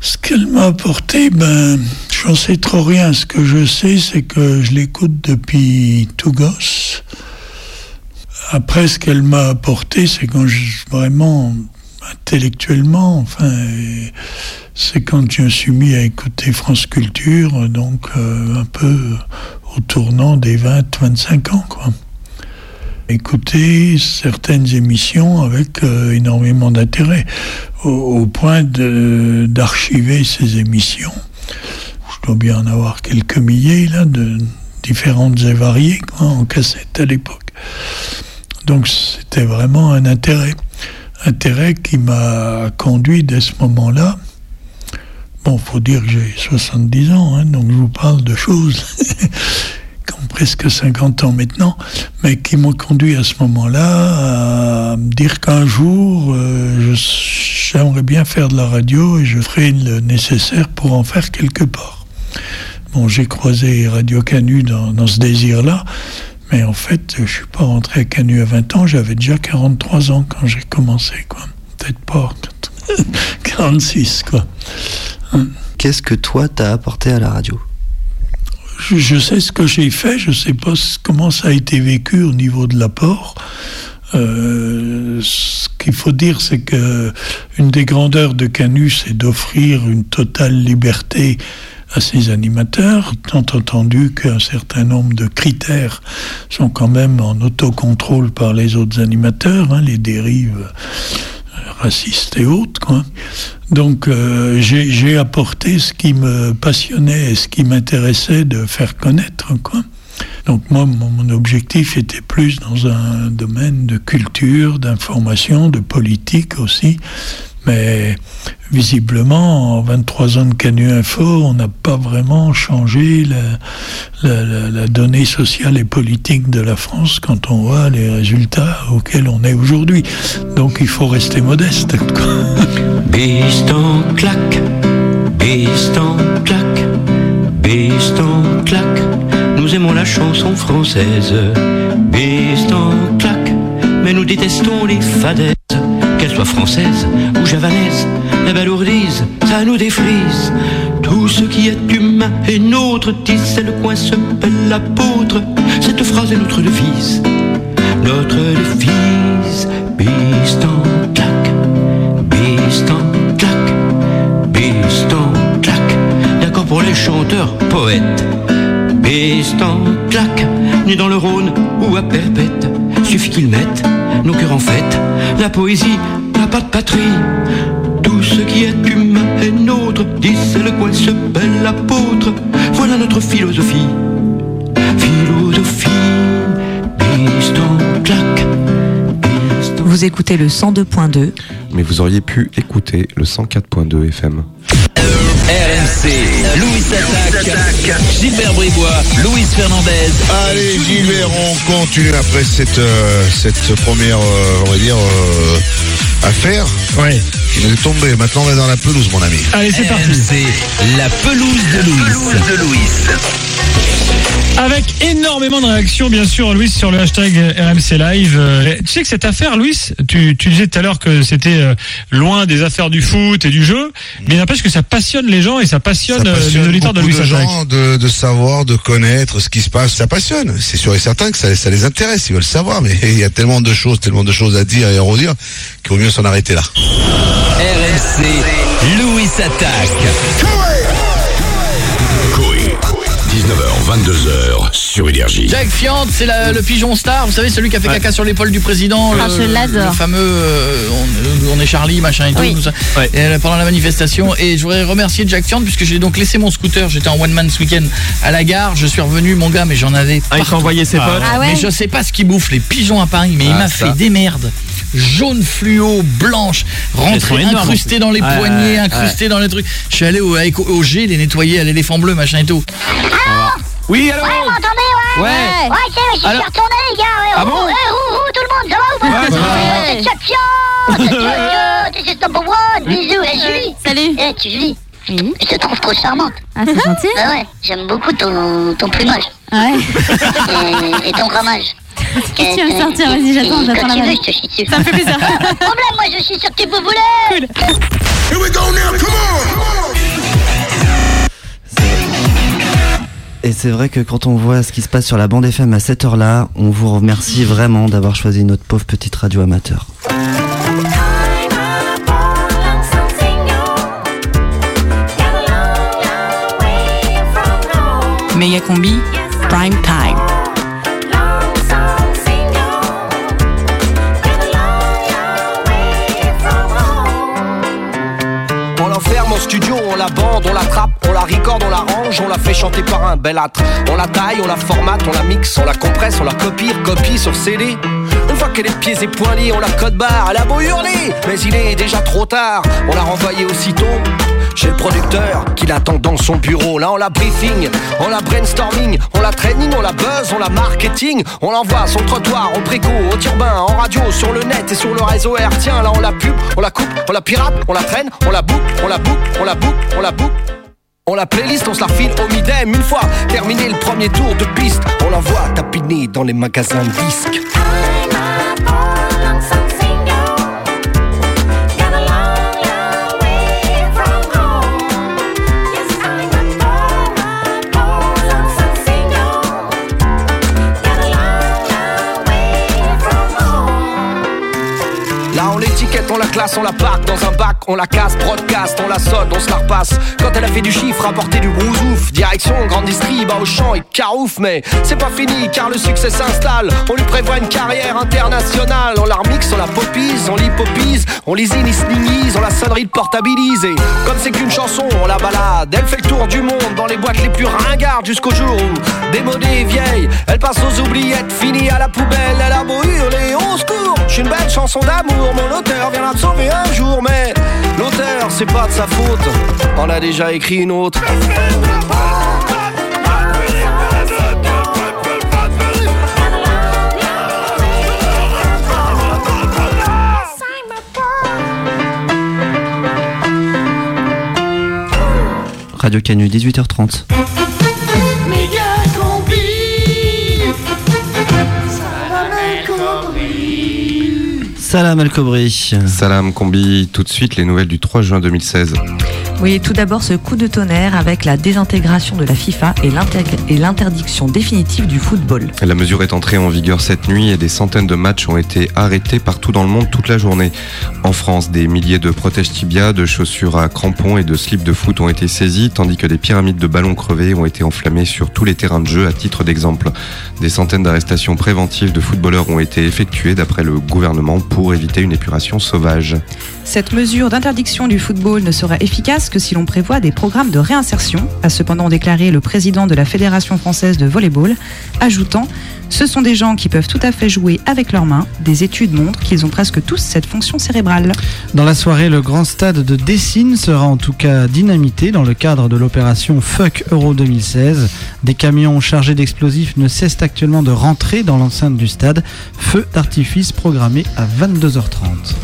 Ce qu'elle m'a apporté, ben, j'en sais trop rien. Ce que je sais, c'est que je l'écoute depuis tout gosse. Après, ce qu'elle m'a apporté, c'est quand je, vraiment, intellectuellement, enfin, c'est quand je me suis mis à écouter France Culture, donc euh, un peu au tournant des 20-25 ans, quoi. Écouter certaines émissions avec euh, énormément d'intérêt, au, au point d'archiver ces émissions. Je dois bien en avoir quelques milliers, là, de différentes et variées, quoi, en cassette à l'époque. Donc c'était vraiment un intérêt. Intérêt qui m'a conduit dès ce moment-là. Bon, faut dire que j'ai 70 ans, hein, donc je vous parle de choses qui ont presque 50 ans maintenant, mais qui m'ont conduit à ce moment-là à me dire qu'un jour, euh, j'aimerais bien faire de la radio et je ferai le nécessaire pour en faire quelque part. Bon, j'ai croisé Radio Canu dans ce désir-là, mais en fait, je suis pas rentré à Canu à 20 ans, j'avais déjà 43 ans quand j'ai commencé, quoi. Peut-être pas, 46, quoi. Qu'est-ce que toi, t'as apporté à la radio? Je, je sais ce que j'ai fait, je sais pas comment ça a été vécu au niveau de l'apport. Euh, ce qu'il faut dire, c'est que une des grandeurs de Canu, c'est d'offrir une totale liberté à ses animateurs, tant entendu qu'un certain nombre de critères sont quand même en autocontrôle par les autres animateurs, hein, les dérives racistes et autres. Donc euh, j'ai apporté ce qui me passionnait et ce qui m'intéressait de faire connaître. Donc moi, mon objectif était plus dans un domaine de culture, d'information, de politique aussi, Mais visiblement, en 23 ans de Canu Info, on n'a pas vraiment changé la, la- la- donnée sociale et politique de la France quand on voit les résultats auxquels on est aujourd'hui. Donc il faut rester modeste. Biston claque, Biston claque, Biston claque. Nous aimons la chanson française. Biston claque, mais nous détestons les fadaises. Qu'elles soient françaises ou javanaises, la balourdise, ça nous défrise. Tout ce qui est humain est nôtre, c'est le coin se pèle l'apôtre. Cette phrase est notre devise, notre devise. Biston claque, Biston claque, Biston claque. D'accord pour les chanteurs, poètes. Biston claque, né dans le Rhône ou à Perpète. Suffit qu'ils mettent nos cœurs en fête. La poésie pas de patrie. Tout ce qui est humain est nôtre. Disait le coin se belle l'apôtre. Voilà notre philosophie. Philosophie. Biston claque. Vous écoutez le 102.2. Mais vous auriez pu écouter le 104.2 FM. RMC, Louis Attaque, Gilbert Bribois, Louis Fernandez. Allez Gilbert, on continue après cette, euh, cette première, euh, on va dire, euh, affaire. Ouais. Qui nous est tombée. Maintenant on va dans la pelouse mon ami. Allez, c'est parti. RMC, la pelouse de Louis. Avec énormément de réactions, bien sûr, Louis, sur le hashtag RMC Live. Euh, tu sais que cette affaire, Louis, tu, tu disais tout à l'heure que c'était euh, loin des affaires du foot et du jeu, mais il n'empêche que ça passionne les gens et ça passionne, Ça euh, passionne les auditeurs de Louis de gens de, de savoir, de connaître ce qui se passe. Ça passionne. C'est sûr et certain que ça, ça les intéresse. Ils veulent savoir, mais il y a tellement de choses, tellement de choses à dire et à redire qu'il vaut mieux s'en arrêter là. RMC, Louis Attaque. 19h, 22h sur Énergie. Jack Fiant, c'est le pigeon star, vous savez, celui qui a fait caca sur l'épaule du président. Ah, le, je l'adore. Le fameux, euh, on, on est Charlie, machin et tout. Oui. tout ça. Et, euh, pendant la manifestation. Et je voudrais remercier Jack Fiant, puisque j'ai donc laissé mon scooter. J'étais en one man ce week-end à la gare. Je suis revenu, mon gars, mais j'en avais. Ah, il t'a partout. envoyé ses potes Ah ouais Mais je sais pas ce qui bouffe les pigeons à Paris, mais il Ah, m'a fait des merdes. Jaune fluo, blanche, en plus. dans les Ouais, poignets, ouais, incrustées dans les trucs. Je suis allé au, au G les nettoyer à l'éléphant bleu, machin et tout. Oui, allô Ouais, vous m'entendez, ouais Ouais. Ouais, c'est, je suis Alors- retourné, les gars. Ouais, Ah bon roux, roux, tout le monde, ça va ou pas Ouais. C'est c'est one. Bisous, et Julie. Salut. Eh, tu Julie. Je te trouve trop charmante. Ah, c'est gentil Ah ouais, j'aime beaucoup ton, ton plumage. Ouais. Et, et ton ramage. Qu'est-ce que tu vas sortir Vas-y, j'attends, j'attends Quand la tu veux, vanne. je te chie dessus. Ça me fait plaisir. Pas de problème, moi je suis sur tes bouboulets. Cool. Here we go now, come Et c'est vrai que quand on voit ce qui se passe sur la bande FM à cette heure-là, on vous remercie vraiment d'avoir choisi notre pauvre petite radio amateur. Méga combi, prime time. On la bande, on la trappe, on la record, on la range, on la fait chanter par un bel âtre. On la taille, on la formate, on la mixe, on la compresse, on la copie, copie sur CD. Une fois qu'elle est pieds et poings liés, on la code barre, elle a beau hurler, mais il est déjà trop tard. On l'a renvoyée aussitôt chez le producteur qui l'attend dans son bureau. Là, on la briefing, on la brainstorming, on la training, on la buzz, on la marketing, on l'envoie sur le trottoir, au préco, au turbin, en radio, sur le net et sur le réseau R. Tiens, là, on la pub, on la coupe, on la pirate, on la traîne, on la boucle, on la boucle, on la boucle, on la boucle. On la playlist, on se la refile au midem Une fois terminé le premier tour de piste On l'envoie tapiner dans les magasins de disques classe, on la parque dans un bac, on la casse, broadcast, on la solde, on se la repasse. Quand elle a fait du chiffre, apporter du brousouf, direction, grande distrib, au champ et carouf, mais c'est pas fini car le succès s'installe. On lui prévoit une carrière internationale, on la remix, on la popise, on l'hypopise, on sningise, on la sonnerie de portabilise. Et comme c'est qu'une chanson, on la balade, elle fait le tour du monde dans les boîtes les plus ringardes jusqu'au jour où, démodée et vieille, elle passe aux oubliettes, finie à la poubelle, elle a beau hurler, au secours, une belle chanson d'amour. Mon auteur viendra te sauver un jour, mais l'auteur, c'est pas de sa faute. On a déjà écrit une autre. Radio Canu, 18h30. Salam Al Kobri. Salam Combi, tout de suite les nouvelles du 3 juin 2016. Oui, tout d'abord ce coup de tonnerre avec la désintégration de la FIFA et l'interdiction définitive du football. La mesure est entrée en vigueur cette nuit et des centaines de matchs ont été arrêtés partout dans le monde toute la journée. En France, des milliers de protèges tibia, de chaussures à crampons et de slips de foot ont été saisis, tandis que des pyramides de ballons crevés ont été enflammées sur tous les terrains de jeu à titre d'exemple. Des centaines d'arrestations préventives de footballeurs ont été effectuées d'après le gouvernement pour éviter une épuration sauvage. Cette mesure d'interdiction du football ne sera efficace que si l'on prévoit des programmes de réinsertion, a cependant déclaré le président de la Fédération française de volleyball, ajoutant Ce sont des gens qui peuvent tout à fait jouer avec leurs mains. Des études montrent qu'ils ont presque tous cette fonction cérébrale. Dans la soirée, le grand stade de Dessine sera en tout cas dynamité dans le cadre de l'opération Fuck Euro 2016. Des camions chargés d'explosifs ne cessent actuellement de rentrer dans l'enceinte du stade. Feu d'artifice programmé à 22h30.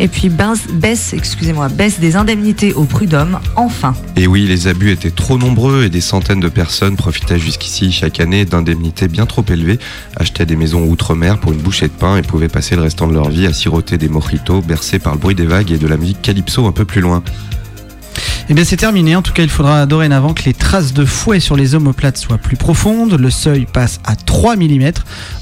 Et puis baisse, excusez-moi, baisse des indemnités au prud'homme, enfin. Et oui, les abus étaient trop nombreux et des centaines de personnes profitaient jusqu'ici chaque année d'indemnités bien trop élevées, achetaient des maisons outre-mer pour une bouchée de pain et pouvaient passer le restant de leur vie à siroter des mojitos bercés par le bruit des vagues et de la musique calypso un peu plus loin. Eh bien c'est terminé, en tout cas il faudra dorénavant que les traces de fouet sur les omoplates soient plus profondes, le seuil passe à 3 mm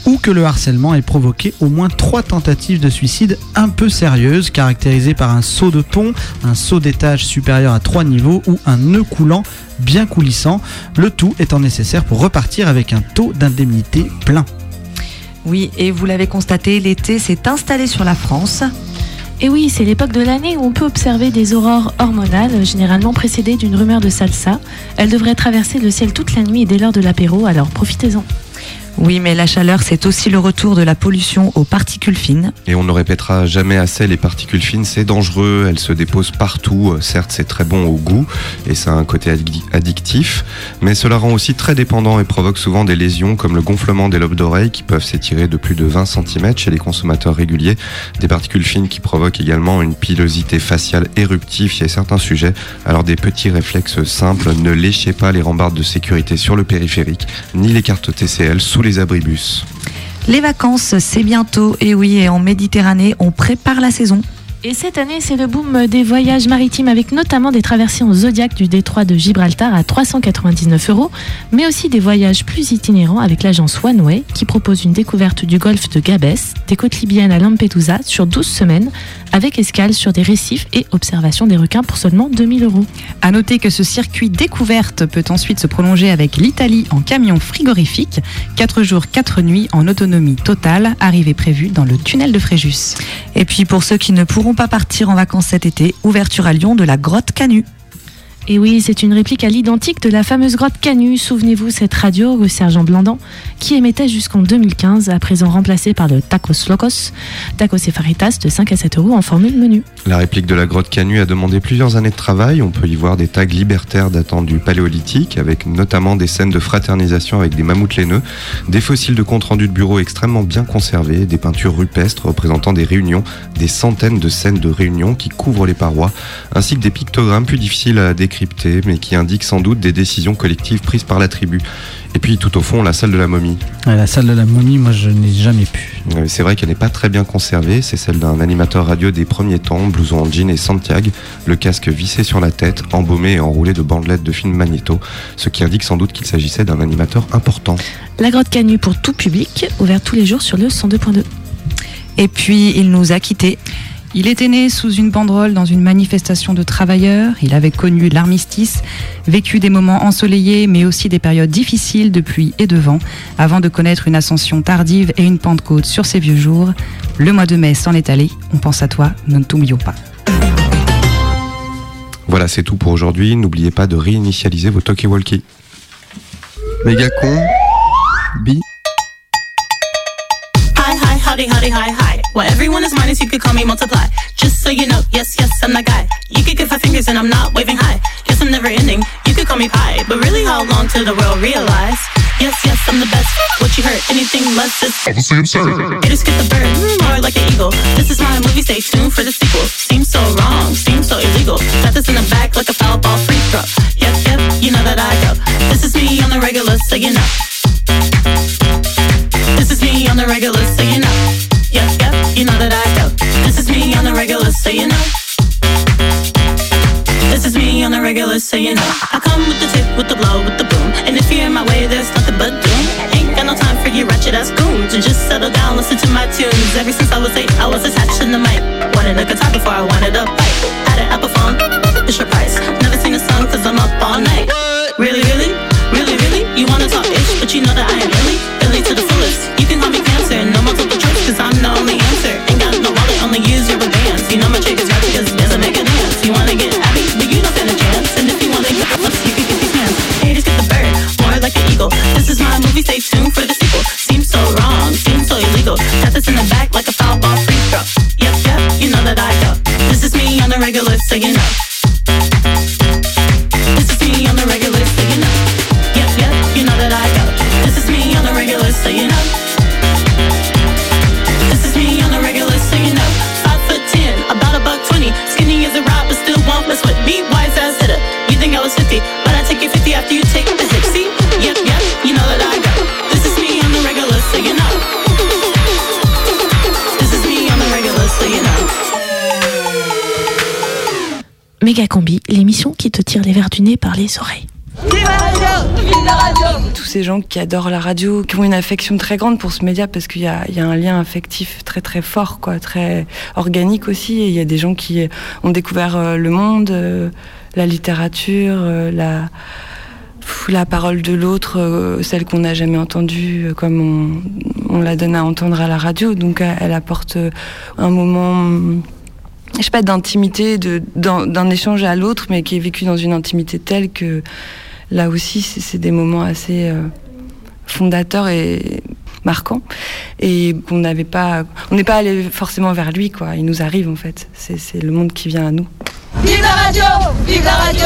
ou que le harcèlement ait provoqué au moins 3 tentatives de suicide un peu sérieuses, caractérisées par un saut de pont, un saut d'étage supérieur à 3 niveaux ou un nœud coulant bien coulissant, le tout étant nécessaire pour repartir avec un taux d'indemnité plein. Oui, et vous l'avez constaté, l'été s'est installé sur la France. Et oui, c'est l'époque de l'année où on peut observer des aurores hormonales, généralement précédées d'une rumeur de salsa. Elles devraient traverser le ciel toute la nuit et dès l'heure de l'apéro, alors profitez-en. Oui, mais la chaleur, c'est aussi le retour de la pollution aux particules fines. Et on ne répétera jamais assez, les particules fines, c'est dangereux, elles se déposent partout. Euh, Certes, c'est très bon au goût et ça a un côté addi- addictif, mais cela rend aussi très dépendant et provoque souvent des lésions comme le gonflement des lobes d'oreilles qui peuvent s'étirer de plus de 20 cm chez les consommateurs réguliers. Des particules fines qui provoquent également une pilosité faciale éruptive chez certains sujets. Alors des petits réflexes simples, ne léchez pas les rambardes de sécurité sur le périphérique, ni les cartes TCL sous les abribus. Les vacances, c'est bientôt. Et oui, et en Méditerranée, on prépare la saison. Et cette année, c'est le boom des voyages maritimes avec notamment des traversées en Zodiac du détroit de Gibraltar à 399 euros, mais aussi des voyages plus itinérants avec l'agence One Way qui propose une découverte du golfe de Gabès, des côtes libyennes à Lampedusa sur 12 semaines, avec escale sur des récifs et observation des requins pour seulement 2000 euros. À noter que ce circuit découverte peut ensuite se prolonger avec l'Italie en camion frigorifique. 4 jours, 4 nuits en autonomie totale, arrivée prévue dans le tunnel de Fréjus. Et puis pour ceux qui ne pourront pas partir en vacances cet été, ouverture à Lyon de la grotte Canu. Et oui, c'est une réplique à l'identique de la fameuse grotte Canu. Souvenez-vous, cette radio rue Sergent Blandan, qui émettait jusqu'en 2015, à présent remplacée par le Tacos Locos, Tacos et Faritas de 5 à 7 euros en formule menu. La réplique de la grotte Canu a demandé plusieurs années de travail. On peut y voir des tags libertaires datant du paléolithique, avec notamment des scènes de fraternisation avec des mammouths laineux, des fossiles de compte-rendu de bureau extrêmement bien conservés, des peintures rupestres représentant des réunions, des centaines de scènes de réunions qui couvrent les parois, ainsi que des pictogrammes plus difficiles à mais qui indiquent sans doute des décisions collectives prises par la tribu. Et puis tout au fond, la salle de la momie. Ouais, la salle de la momie, moi je n'ai jamais pu. C'est vrai qu'elle n'est pas très bien conservée, c'est celle d'un animateur radio des premiers temps, blouson en jean et Santiago, le casque vissé sur la tête, embaumé et enroulé de bandelettes de film magnéto, ce qui indique sans doute qu'il s'agissait d'un animateur important. La grotte Canu pour tout public, ouverte tous les jours sur le 102.2. Et puis il nous a quittés. Il était né sous une banderole dans une manifestation de travailleurs. Il avait connu l'armistice, vécu des moments ensoleillés, mais aussi des périodes difficiles de pluie et de vent, avant de connaître une ascension tardive et une Pentecôte sur ses vieux jours. Le mois de mai s'en est allé. On pense à toi, ne t'oublions pas. Voilà, c'est tout pour aujourd'hui. N'oubliez pas de réinitialiser vos talkie-walkie. Méga con. Bi. Hi, hi, howdy, howdy, hi, hi. Well, everyone is minus, you could call me multiply. Just so you know, yes, yes, I'm that guy. You could give five fingers and I'm not waving high. Guess I'm never ending. You could call me pie, but really, how long till the world realize? Yes, yes, I'm the best. What you heard, anything less is Obviously absurd. Haters get the bird, mm, more like an eagle. This is my movie, stay tuned for the sequel. Seems so wrong, seems so illegal. Got this in the back like a foul ball free throw. Yep, yep, you know that I go. This is me on the regular, so you know. This is me on the regular, so you know. Yep, yep, you know that I go. This is me on the regular, so you know. This is me on the regular, so you know. I come with the tip, with the blow, with the boom. And if you're in my way, there's nothing but doom. Ain't got no time for you ratchet ass goons. Just settle down, listen to my tunes. Ever since I was eight, I was attached to the mic. Wanted a guitar before I wanted a bite. Par les oreilles. Tous ces gens qui adorent la radio, qui ont une affection très grande pour ce média parce qu'il y a, un lien affectif très très fort, quoi, très organique aussi. Il y a des gens qui ont découvert euh, le monde, euh, la littérature, euh, la, la parole de l'autre, celle qu'on n'a jamais entendue, comme on, la donne à entendre à la radio. Donc elle, apporte un moment je sais pas, d'intimité, d'un, échange à l'autre, mais qui est vécu dans une intimité telle que là aussi, c'est, des moments assez euh, fondateurs et marquants. Et qu'on n'avait pas. On n'est pas allé forcément vers lui, quoi. Il nous arrive, en fait. C'est, le monde qui vient à nous. Vive la radio Vive la radio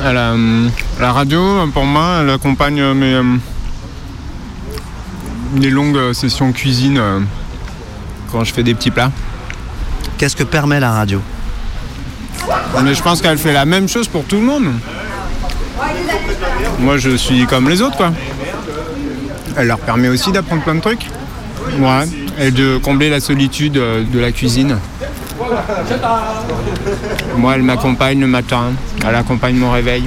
À la, euh, la radio, pour moi, elle accompagne euh, mes, euh, longues sessions cuisine euh, quand je fais des petits plats. Qu'est-ce que permet la radio Mais je pense qu'elle fait la même chose pour tout le monde. Moi, je suis comme les autres, quoi. Elle leur permet aussi d'apprendre plein de trucs. Ouais. Et de combler la solitude euh, de la cuisine. Moi, elle m'accompagne le matin. Elle accompagne mon réveil.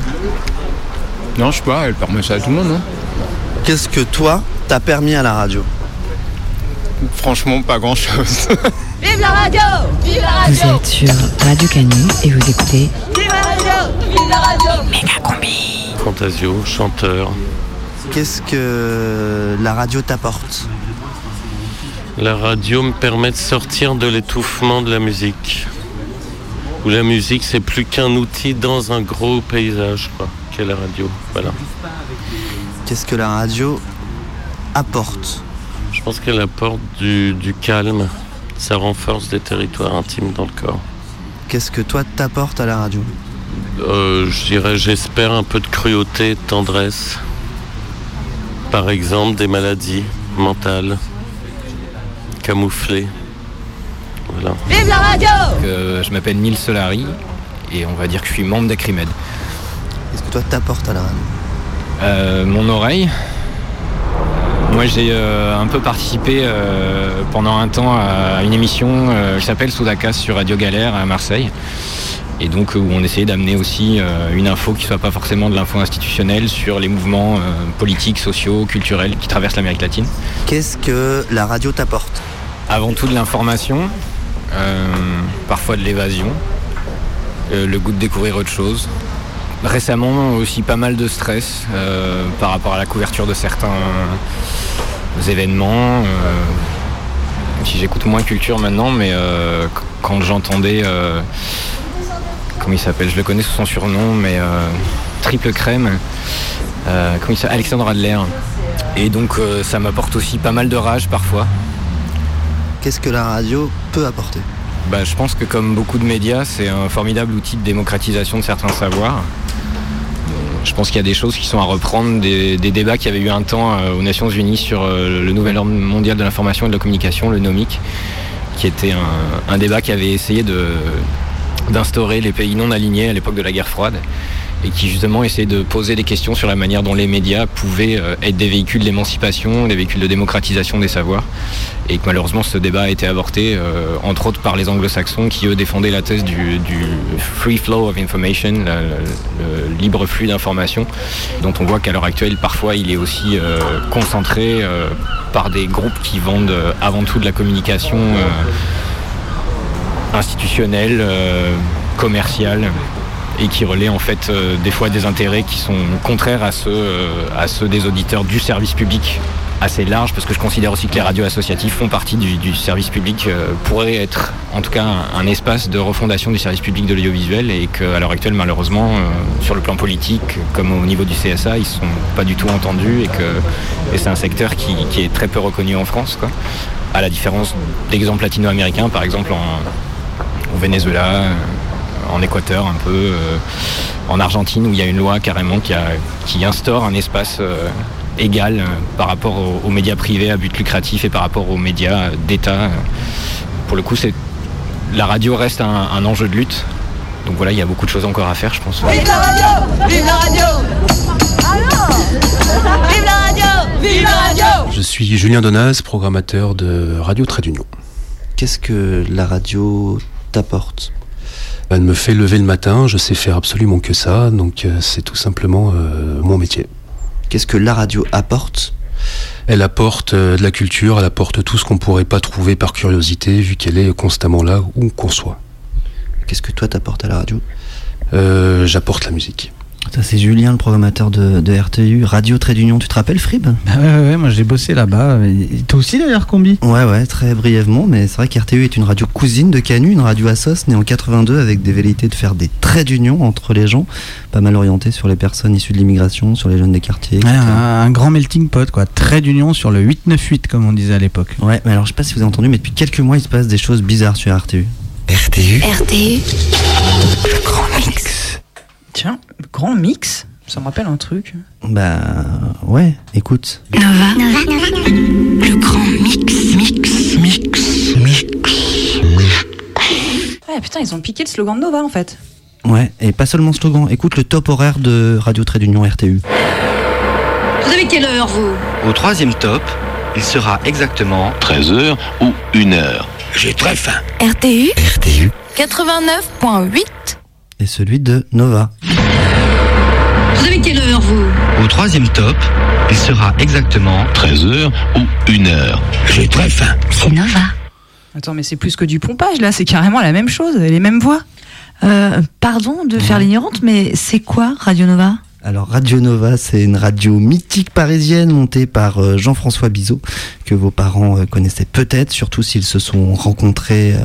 Non, je sais pas, elle permet ça à tout le monde, non Qu'est-ce que toi t'as permis à la radio Franchement, pas grand-chose. Vive la radio Vive la radio Vous êtes sur Radio Canu et vous écoutez Vive la radio Vive la radio Méga Combi. Fantasio, chanteur. Qu'est-ce que la radio t'apporte? La radio me permet de sortir de l'étouffement de la musique. Où la musique, c'est plus qu'un outil dans un gros paysage, quoi, qu'est la radio. Voilà. Qu'est-ce que la radio apporte? Je pense qu'elle apporte du, du calme. Ça renforce des territoires intimes dans le corps. Qu'est-ce que toi t'apportes à la radio? Euh, je dirais, j'espère un peu de cruauté, de tendresse. Par exemple, des maladies mentales, camouflées. Voilà. Vive la radio Euh, je m'appelle Neil Solari et on va dire que je suis membre d'Acrimed. Qu'est-ce que toi t'apportes à la radio? Euh, mon oreille. Moi j'ai euh, un peu participé euh, pendant un temps à une émission euh, qui s'appelle Soudacas sur Radio Galère à Marseille. Et donc où on essayait d'amener aussi une info qui soit pas forcément de l'info institutionnelle sur les mouvements politiques, sociaux, culturels qui traversent l'Amérique latine. Qu'est-ce que la radio t'apporte? Avant tout de l'information, euh, parfois de l'évasion, euh, le goût de découvrir autre chose. Récemment aussi pas mal de stress euh, par rapport à la couverture de certains événements. euh, si j'écoute moins culture maintenant, mais euh, qu- quand j'entendais, comment il s'appelle Je le connais sous son surnom, mais Triple Crème. comment Alexandre Adler. Et donc ça m'apporte aussi pas mal de rage parfois. qu'est-ce que la radio peut apporter? Bah, je pense que comme beaucoup de médias, c'est un formidable outil de démocratisation de certains savoirs. Je pense qu'il y a des choses qui sont à reprendre, des, débats qui avaient eu un temps euh, aux Nations Unies sur euh, le nouvel ordre mondial de l'information et de la communication, le NOMIC, qui était un, débat qui avait essayé d'instaurer les pays non alignés à l'époque de la guerre froide et qui justement essayait de poser des questions sur la manière dont les médias pouvaient euh, être des véhicules d'émancipation, des véhicules de démocratisation des savoirs. Et que malheureusement ce débat a été avorté euh, entre autres par les anglo-saxons qui eux défendaient la thèse du, free flow of information, le libre flux d'informations dont on voit qu'à l'heure actuelle parfois il est aussi euh, concentré par des groupes qui vendent avant tout de la communication institutionnelle, commerciale et qui relaie en fait euh, des fois des intérêts qui sont contraires à ceux, euh, à ceux des auditeurs du service public assez large parce que je considère aussi que les radios associatives font partie du, service public, euh, pourraient être en tout cas un, espace de refondation du service public de l'audiovisuel et qu'à l'heure actuelle malheureusement euh, sur le plan politique comme au niveau du CSA ils sont pas du tout entendus et que c'est un secteur qui, est très peu reconnu en France. À la différence d'exemples latino-américains par exemple en, au Venezuela, en Équateur un peu, euh, en Argentine où il y a une loi carrément qui, a- qui instaure un espace euh, égal euh, par rapport aux, aux médias privés à but lucratif et par rapport aux médias d'État. Pour le coup, c'est la radio reste un, un enjeu de lutte. Donc voilà, il y a beaucoup de choses encore à faire, je pense. Vive la radio Vive la radio Vive la radio Vive la radio Je suis Julien Donaz, programmateur de Radio Trait d'Union. Qu'est-ce que la radio t'apporte? Elle me fait lever le matin, je sais faire absolument que ça, donc euh, c'est tout simplement euh, mon métier. Qu'est-ce que la radio apporte? Elle apporte euh, de la culture, elle apporte tout ce qu'on pourrait pas trouver par curiosité, vu qu'elle est constamment là où qu'on soit. Qu'est-ce que toi t'apportes à la radio? Euh, J'apporte la musique. Ça, c'est Julien, le programmateur de, de RTU, Radio Trait d'Union. Tu te rappelles, Frib? Bah ouais, ouais, ouais, moi j'ai bossé là-bas. Et Toi aussi d'ailleurs, Combi? Ouais, ouais, très brièvement, mais c'est vrai qu'RTU est une radio cousine de Canu, une radio à sauce née en 82 avec des velléités de faire des traits d'union entre les gens, pas mal orientés sur les personnes issues de l'immigration, sur les jeunes des quartiers. Ouais, un grand melting pot, quoi. Trait d'union sur le 898, comme on disait à l'époque. Ouais, mais alors je sais pas si vous avez entendu, mais depuis quelques mois, il se passe des choses bizarres sur RTU. RTU RTU Le grand mix. Tiens, le grand mix Ça me rappelle un truc. Bah, ouais, écoute. Nova Le grand mix Mix Mix Mix Ouais, putain, ils ont piqué le slogan de Nova en fait. Ouais, et pas seulement slogan, écoute le top horaire de Radio Trait d'Union RTU. Vous avez quelle heure, vous? Au troisième top, il sera exactement 13h ou 1h. J'ai très faim. RTU RTU 89.8 Et celui de Nova. Vous avez quelle heure, vous? Au troisième top, il sera exactement 13h ou 1h. J'ai très faim. C'est Nova. Attends, mais c'est plus que du pompage là, c'est carrément la même chose, les mêmes voix. Euh, pardon de faire l'ignorante, mais c'est quoi Radio Nova? Alors Radio Nova, c'est une radio mythique parisienne montée par euh, Jean-François Bizot, que vos parents euh, connaissaient peut-être, surtout s'ils se sont rencontrés euh,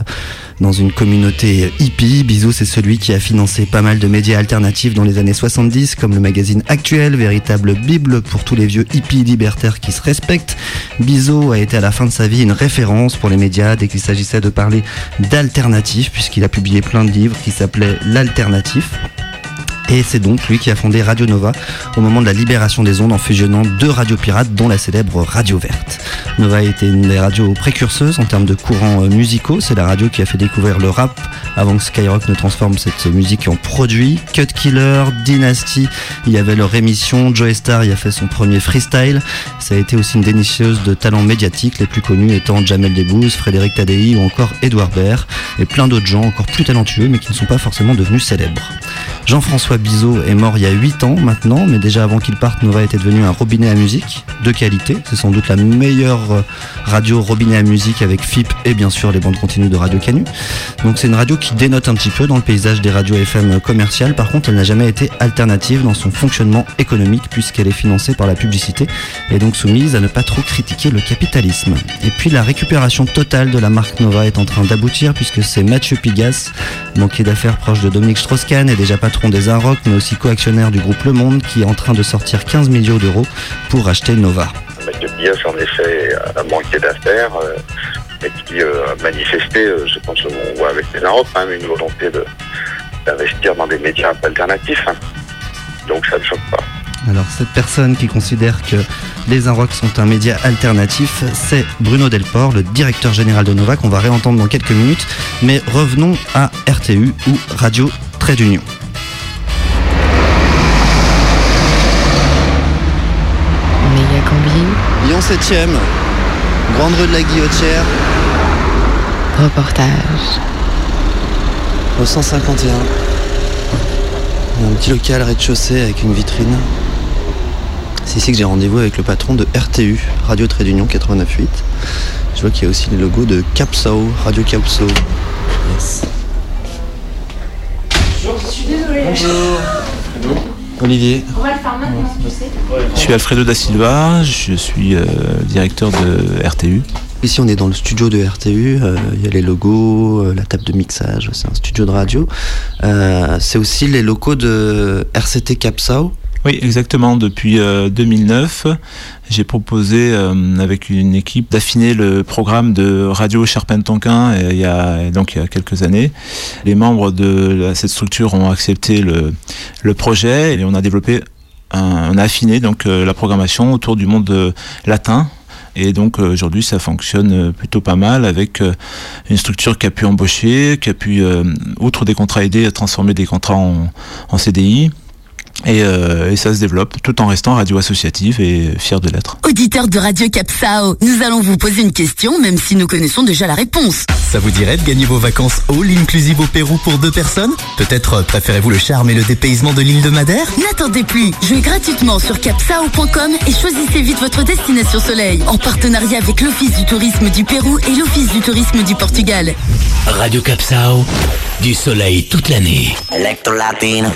dans une communauté hippie. Bizot, c'est celui qui a financé pas mal de médias alternatifs dans les années 70, comme le magazine Actuel, véritable bible pour tous les vieux hippies libertaires qui se respectent. Bizot a été à la fin de sa vie une référence pour les médias dès qu'il s'agissait de parler d'alternatifs, puisqu'il a publié plein de livres qui s'appelaient L'Alternatif. Et c'est donc lui qui a fondé Radio Nova au moment de la libération des ondes en fusionnant deux radios pirates dont la célèbre Radio Verte. Nova a été une des radios précurseuses en termes de courants euh, musicaux. C'est la radio qui a fait découvrir le rap avant que Skyrock ne transforme cette musique en produit. Cut Killer, Dynasty, il y avait leur émission. Joey Star y a fait son premier freestyle. Ça a été aussi une dénicheuse de talents médiatiques, les plus connus étant Jamel Debbouze, Frédéric Tadei ou encore Edouard Baird et plein d'autres gens encore plus talentueux mais qui ne sont pas forcément devenus célèbres. Jean-François Bizot est mort il y a 8 ans maintenant, mais déjà avant qu'il parte, Nova était devenu un robinet à musique de qualité. C'est sans doute la meilleure radio robinet à musique avec FIP et bien sûr les bandes continues de Radio Canu. Donc c'est une radio qui dénote un petit peu dans le paysage des radios FM commerciales. Par contre, elle n'a jamais été alternative dans son fonctionnement économique puisqu'elle est financée par la publicité et donc soumise à ne pas trop critiquer le capitalisme. Et puis la récupération totale de la marque Nova est en train d'aboutir puisque c'est Mathieu Pigas, banquier d'affaires proche de Dominique Strauss-Kahn et déjà patron des Arocs mais aussi co-actionnaire du groupe Le Monde qui est en train de sortir 15 millions d'euros pour acheter Nova. Mathieu Bias, en effet, a manqué d'affaires. euh, et qui euh, a manifesté, euh, je pense qu'on voit avec les quand même une volonté d'investir dans des médias alternatifs. hein. Donc ça ne choque pas. Alors cette personne qui considère que les Inrocks sont un média alternatif, c'est Bruno Delport, le directeur général de Nova, qu'on va réentendre dans quelques minutes. Mais revenons à RTU ou Radio Trait d'Union. 7e, Grande Rue de la Guillotière. Reportage. Au 151. A un petit local rez-de-chaussée avec une vitrine. C'est ici que j'ai rendez-vous avec le patron de RTU, Radio Trade Union 89.8. Je vois qu'il y a aussi le logo de Capsau, Radio Capsau. Yes. Bonjour, je suis désolée. Bonjour. Olivier. On va le faire maintenant, tu sais. Je suis Alfredo da Silva, je suis euh, directeur de RTU. Ici, on est dans le studio de RTU. euh, Il y a les logos, euh, la table de mixage. C'est un studio de radio. Euh, c'est aussi les locaux de RCT Capsao. Oui, exactement. Depuis euh, 2009, j'ai proposé euh, avec une équipe d'affiner le programme de Radio Charpentonquin il y a donc il y a quelques années. Les membres de cette structure ont accepté le, le projet et on a développé, un, on a affiné donc euh, la programmation autour du monde euh, latin. Et donc euh, aujourd'hui ça fonctionne plutôt pas mal avec une structure qui a pu embaucher, qui a pu, outre des contrats aidés, transformer des contrats en, en CDI. Et, euh, et ça se développe tout en restant radio associative et fier de l'être. Auditeur de Radio Capsao, nous allons vous poser une question, même si nous connaissons déjà la réponse. Ça vous dirait de gagner vos vacances all inclusive au Pérou pour deux personnes? Peut-être euh, préférez-vous le charme et le dépaysement de l'île de Madère? N'attendez plus, jouez gratuitement sur capsao.com et choisissez vite votre destination soleil, en partenariat avec l'Office du tourisme du Pérou et l'Office du tourisme du Portugal. Radio Capsao, du soleil toute l'année. Electrolatine.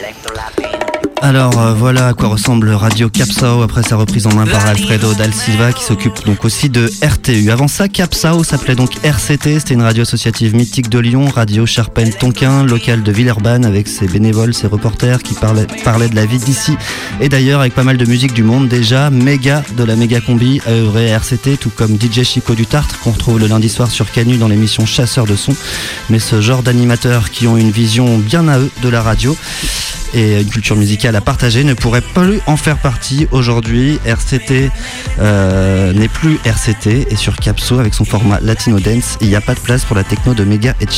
Alors euh, voilà à quoi ressemble Radio Capsao après sa reprise en main par Alfredo Dal Silva qui s'occupe donc aussi de RTU. Avant ça, Capsao s'appelait donc RCT, c'était une radio associative mythique de Lyon, radio Charpente Tonquin, locale de Villeurbanne avec ses bénévoles, ses reporters qui parlaient, parlaient de la vie d'ici et d'ailleurs avec pas mal de musique du monde déjà. Méga de la méga combi a œuvré à RCT tout comme DJ Chico du Tartre qu'on retrouve le lundi soir sur Canu dans l'émission Chasseur de son. Mais ce genre d'animateurs qui ont une vision bien à eux de la radio et une culture musicale à partager ne pourrait plus en faire partie aujourd'hui. RCT euh, n'est plus RCT et sur Capso avec son format Latino Dance, il n'y a pas de place pour la techno de Mega et.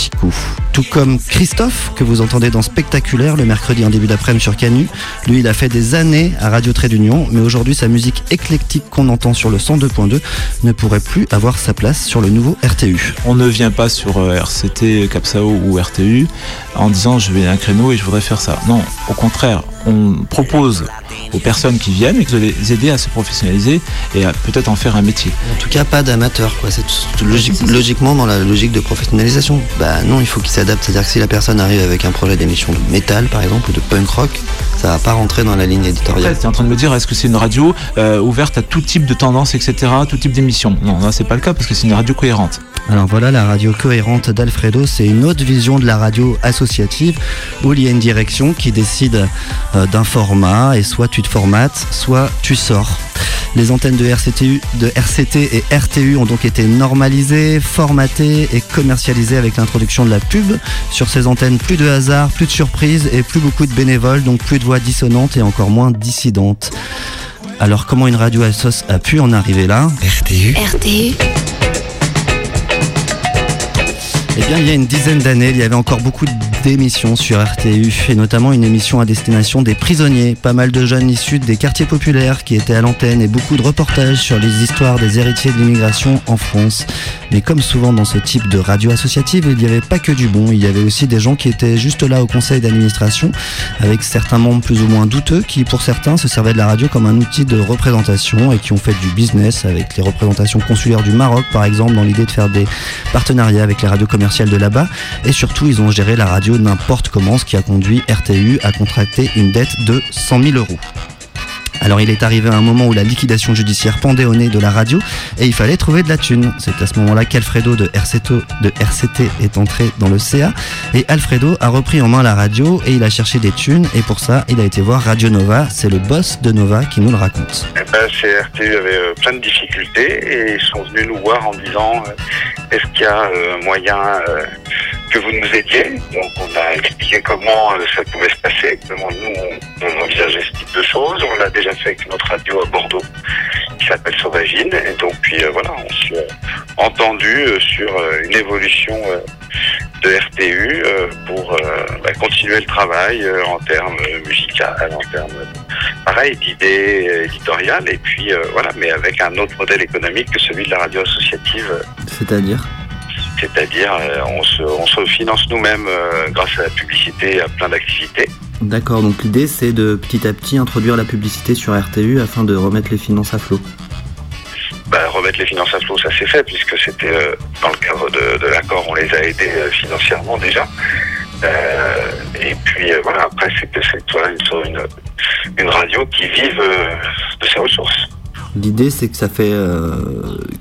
Tout comme Christophe que vous entendez dans Spectaculaire le mercredi en début d'après-midi sur Canu. Lui, il a fait des années à Radio Trait d'Union, mais aujourd'hui sa musique éclectique qu'on entend sur le 102.2 ne pourrait plus avoir sa place sur le nouveau RTU. On ne vient pas sur euh, RCT, Capsao ou RTU en disant je vais à un créneau et je voudrais faire ça. Non, au contraire, on propose aux personnes qui viennent et de les aider à se professionnaliser et à peut-être en faire un métier. En tout cas, pas d'amateur. quoi. C'est logique- logiquement dans la logique de professionnalisation. Bah non, il faut qu'il s'adapte. C'est-à-dire que si la personne arrive avec un projet d'émission de métal, par exemple, ou de punk rock, ça va pas rentrer dans la ligne éditoriale. Tu es en train de me dire est-ce que c'est une radio euh, ouverte à tout type de tendance, etc., tout type d'émission? Non, là c'est pas le cas parce que c'est une radio cohérente. Alors voilà, la radio cohérente d'Alfredo, c'est une autre vision de la radio associative où il y a une direction qui décide d'un format et soit tu te formates, soit tu sors. Les antennes de, RCTU, de RCT et RTU ont donc été normalisées, formatées et commercialisées avec l'introduction de la pub. Sur ces antennes, plus de hasard, plus de surprises et plus beaucoup de bénévoles, donc plus de voix dissonantes et encore moins dissidentes. Alors comment une radio assos a pu en arriver là? RTU. RTU. Eh bien, il y a une dizaine d'années, il y avait encore beaucoup d'émissions sur RTU, et notamment une émission à destination des prisonniers. Pas mal de jeunes issus des quartiers populaires qui étaient à l'antenne et beaucoup de reportages sur les histoires des héritiers de l'immigration en France. Mais comme souvent dans ce type de radio associative, il n'y avait pas que du bon, il y avait aussi des gens qui étaient juste là au conseil d'administration, avec certains membres plus ou moins douteux qui, pour certains, se servaient de la radio comme un outil de représentation et qui ont fait du business avec les représentations consulaires du Maroc, par exemple, dans l'idée de faire des partenariats avec les radios commerciales de là-bas. Et surtout, ils ont géré la radio n'importe comment, ce qui a conduit RTU à contracter une dette de 100 000 euros. Alors il est arrivé à un moment où la liquidation judiciaire pendait au nez de la radio et il fallait trouver de la thune. C'est à ce moment-là qu'Alfredo de, RCT est entré dans le CA et Alfredo a repris en main la radio et il a cherché des thunes et pour ça il a été voir Radio Nova. C'est le boss de Nova qui nous le raconte. Eh ben, avait euh, plein de difficultés et ils sont venus nous voir en disant euh, est-ce qu'il y a euh, moyen que vous nous aidiez Donc on a expliqué comment euh, ça pouvait se passer, comment nous on, envisageait ce type de choses. On l'a déjà fait avec notre radio à Bordeaux qui s'appelle Sauvagine. Et donc puis euh, voilà on s'est entendu euh, sur une évolution de RTU pour bah, continuer le travail en termes musical, en termes pareil d'idées éditoriales. Et puis voilà mais avec un autre modèle économique que celui de la radio associative. C'est-à-dire? C'est-à-dire euh, on se, on se finance nous-mêmes euh, grâce à la publicité et à plein d'activités D'accord, donc l'idée c'est de petit à petit introduire la publicité sur RTU afin de remettre les finances à flot. bah, remettre les finances à flot, ça s'est fait puisque c'était euh, dans le cadre de, de l'accord, on les a aidés euh, financièrement déjà. Euh, et puis voilà, après c'est que c'est voilà, une, une, radio qui vive de ses ressources. L'idée c'est que ça fait euh,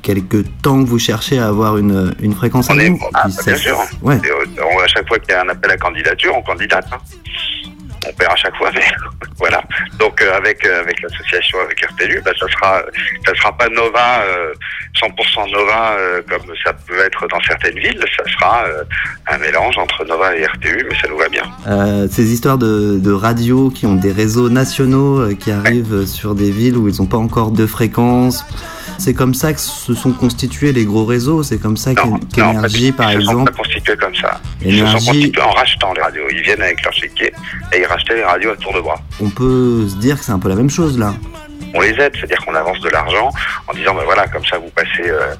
quelques temps que vous cherchez à avoir une, une fréquence à nous. ah, bah, ça- bien sûr. Ouais. Et, euh, à chaque fois qu'il y a un appel à candidature, on candidate. hein. On perd à chaque fois, mais voilà. Donc euh, avec euh, avec l'association, avec RTU, bah, ça sera ça sera pas Nova, euh, 100% Nova euh, comme ça peut être dans certaines villes. Ça sera un mélange entre Nova et RTU, mais ça nous va bien. Ces histoires de, de radios qui ont des réseaux nationaux qui arrivent sur des villes où ils n'ont pas encore de fréquences. C'est comme ça que se sont constitués les gros réseaux. C'est comme ça qu'É- qu'Énergie, par Ils se sont exemple, pas constitués comme ça. Ils se sont Énergie- constitués en rachetant les radios. Ils viennent avec leur chéquier et ils rachetaient les radios à tour de bras. on peut se dire que c'est un peu la même chose là. on les aide, c'est-à-dire qu'on avance de l'argent en disant ben voilà comme ça vous passez euh,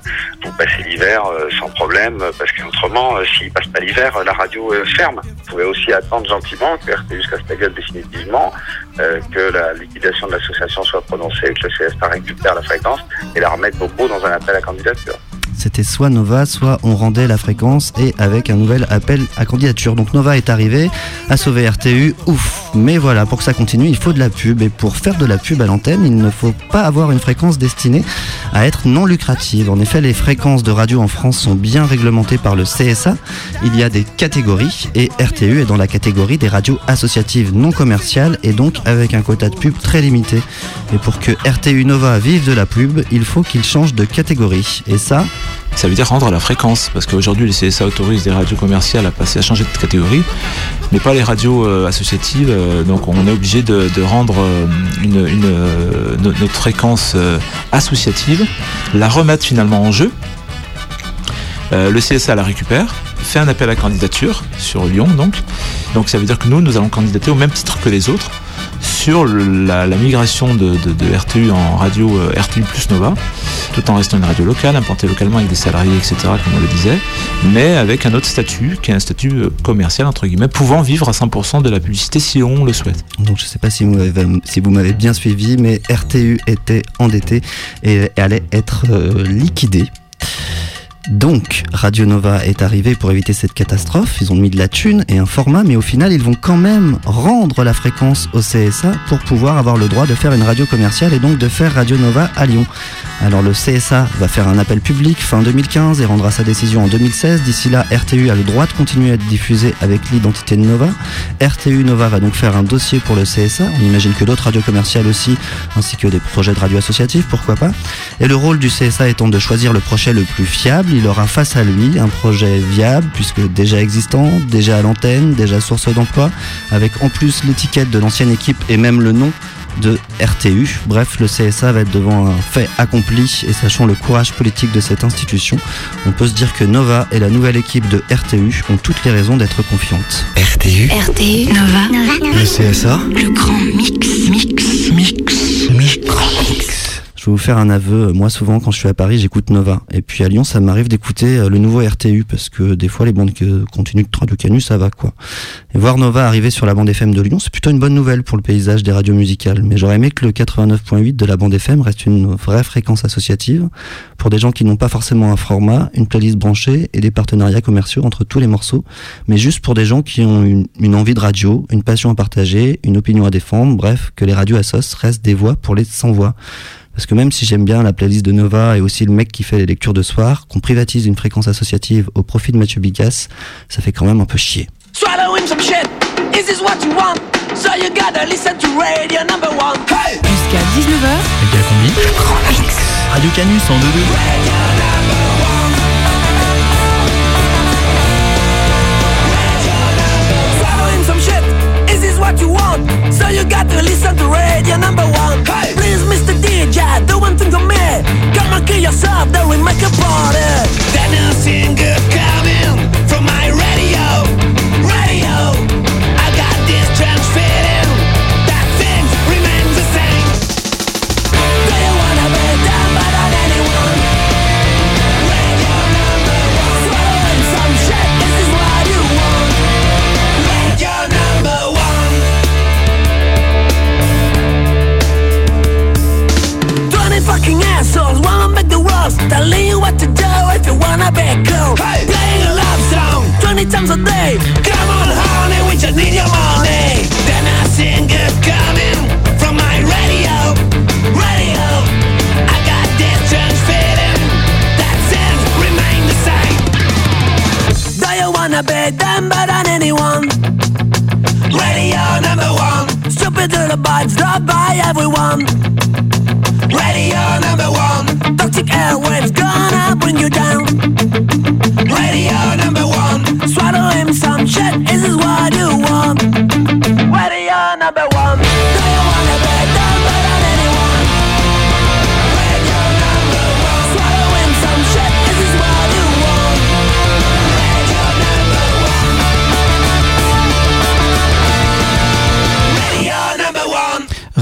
vous passez l'hiver euh, sans problème parce qu'autrement euh, s'ils passent pas l'hiver la radio euh, ferme. Vous pouvez aussi attendre gentiment que RTU se casse la gueule définitivement, que la liquidation de l'association soit prononcée que le CSA récupère la fréquence et la remette au pot dans un appel à candidature. C'était soit Nova, soit on rendait la fréquence et avec un nouvel appel à candidature. Donc Nova est arrivé, a sauvé RTU, ouf. Mais voilà, pour que ça continue, il faut de la pub. Et pour faire de la pub à l'antenne, il ne faut pas avoir une fréquence destinée à être non lucrative. En effet, les fréquences de radio en France sont bien réglementées par le CSA. Il y a des catégories et RTU est dans la catégorie des radios associatives non commerciales et donc avec un quota de pub très limité. Et pour que RTU Nova vive de la pub, il faut qu'il change de catégorie. Et ça, Ça veut dire rendre la fréquence, parce qu'aujourd'hui les CSA autorisent des radios commerciales à passer à changer de catégorie, mais pas les radios euh, associatives. euh, donc on est obligé de, rendre euh, notre fréquence associative, la remettre finalement en jeu. Le CSA la récupère, fait un appel à candidature sur Lyon donc. Donc ça veut dire que nous, nous allons candidater au même titre que les autres sur la, migration de, de- RTU en radio euh, RTU plus Nova, tout en restant une radio locale, implantée localement avec des salariés, etc., comme on le disait, mais avec un autre statut, qui est un statut euh, commercial, entre guillemets, pouvant vivre à 100% de la publicité si on le souhaite. Donc je sais pas si vous m'avez si vous m'avez bien suivi, mais RTU était endetté et allait être euh, liquidé. Donc, Radio Nova est arrivé pour éviter cette catastrophe. Ils ont mis de la thune et un format, mais au final, ils vont quand même rendre la fréquence au CSA pour pouvoir avoir le droit de faire une radio commerciale et donc de faire Radio Nova à Lyon. Alors, le CSA va faire un appel public fin 2015 et rendra sa décision en 2016. D'ici là, RTU a le droit de continuer à être diffusé avec l'identité de Nova. RTU Nova va donc faire un dossier pour le CSA. On imagine que d'autres radios commerciales aussi, ainsi que des projets de radio associatifs, pourquoi pas. Et le rôle du CSA étant de choisir le projet le plus fiable, il aura face à lui un projet viable, puisque déjà existant, déjà à l'antenne, déjà source d'emploi, avec en plus l'étiquette de l'ancienne équipe et même le nom de RTU. Bref, le CSA va être devant un fait accompli et sachant le courage politique de cette institution, on peut se dire que Nova et la nouvelle équipe de RTU ont toutes les raisons d'être confiantes. RTU, RTU, Nova, le CSA, le grand mix, mix, mix, mix. Je vais vous faire un aveu. Moi, souvent, quand je suis à Paris, j'écoute Nova. Et puis à Lyon, ça m'arrive d'écouter euh, le nouveau RTU parce que des fois, les bandes continues de Radio Canu, ça va quoi. Et voir Nova arriver sur la bande FM de Lyon, c'est plutôt une bonne nouvelle pour le paysage des radios musicales. Mais j'aurais aimé que le 89.8 de la bande FM reste une vraie fréquence associative pour des gens qui n'ont pas forcément un format, une playlist branchée et des partenariats commerciaux entre tous les morceaux, mais juste pour des gens qui ont une, envie de radio, une passion à partager, une opinion à défendre, bref, que les radios à restent des voix pour les sans voix. Parce que même si j'aime bien la playlist de Nova et aussi le mec qui fait les lectures de soir, qu'on privatise une fréquence associative au profit de Mathieu Bigas, ça fait quand même un peu chier. Swallowing some shit. Is this what you want? So you gotta listen to radio number one. Hey! Jusqu'à 19h. Méga combi. Radio Canus en 2 what you want? So you got to listen to radio number one. Hey! Please, Mr. DJ, do one thing for me. Come and kill yourself, then we make a party. A singer coming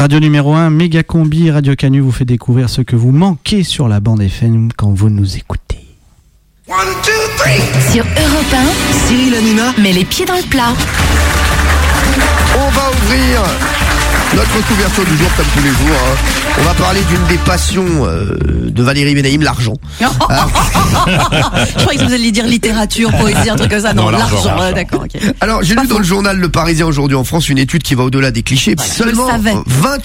Radio numéro 1, méga combi, Radio Canu vous fait découvrir ce que vous manquez sur la bande FM quand vous nous écoutez. Sur Europe 1, Cyril Hanouna met les pieds dans le plat. On va ouvrir notre couverture du jour comme tous les jours. hein. On va parler d'une des passions euh, de Valérie Benaïm, l'argent. Je croyais que vous alliez dire littérature, poésie, un truc comme ça. Non, Non, l'argent, l'argent. l'argent. ouais, D'accord, ok. Alors, j'ai lu dans le journal Le Parisien aujourd'hui en France une étude qui va au-delà des clichés. Voilà, je Seulement le savais.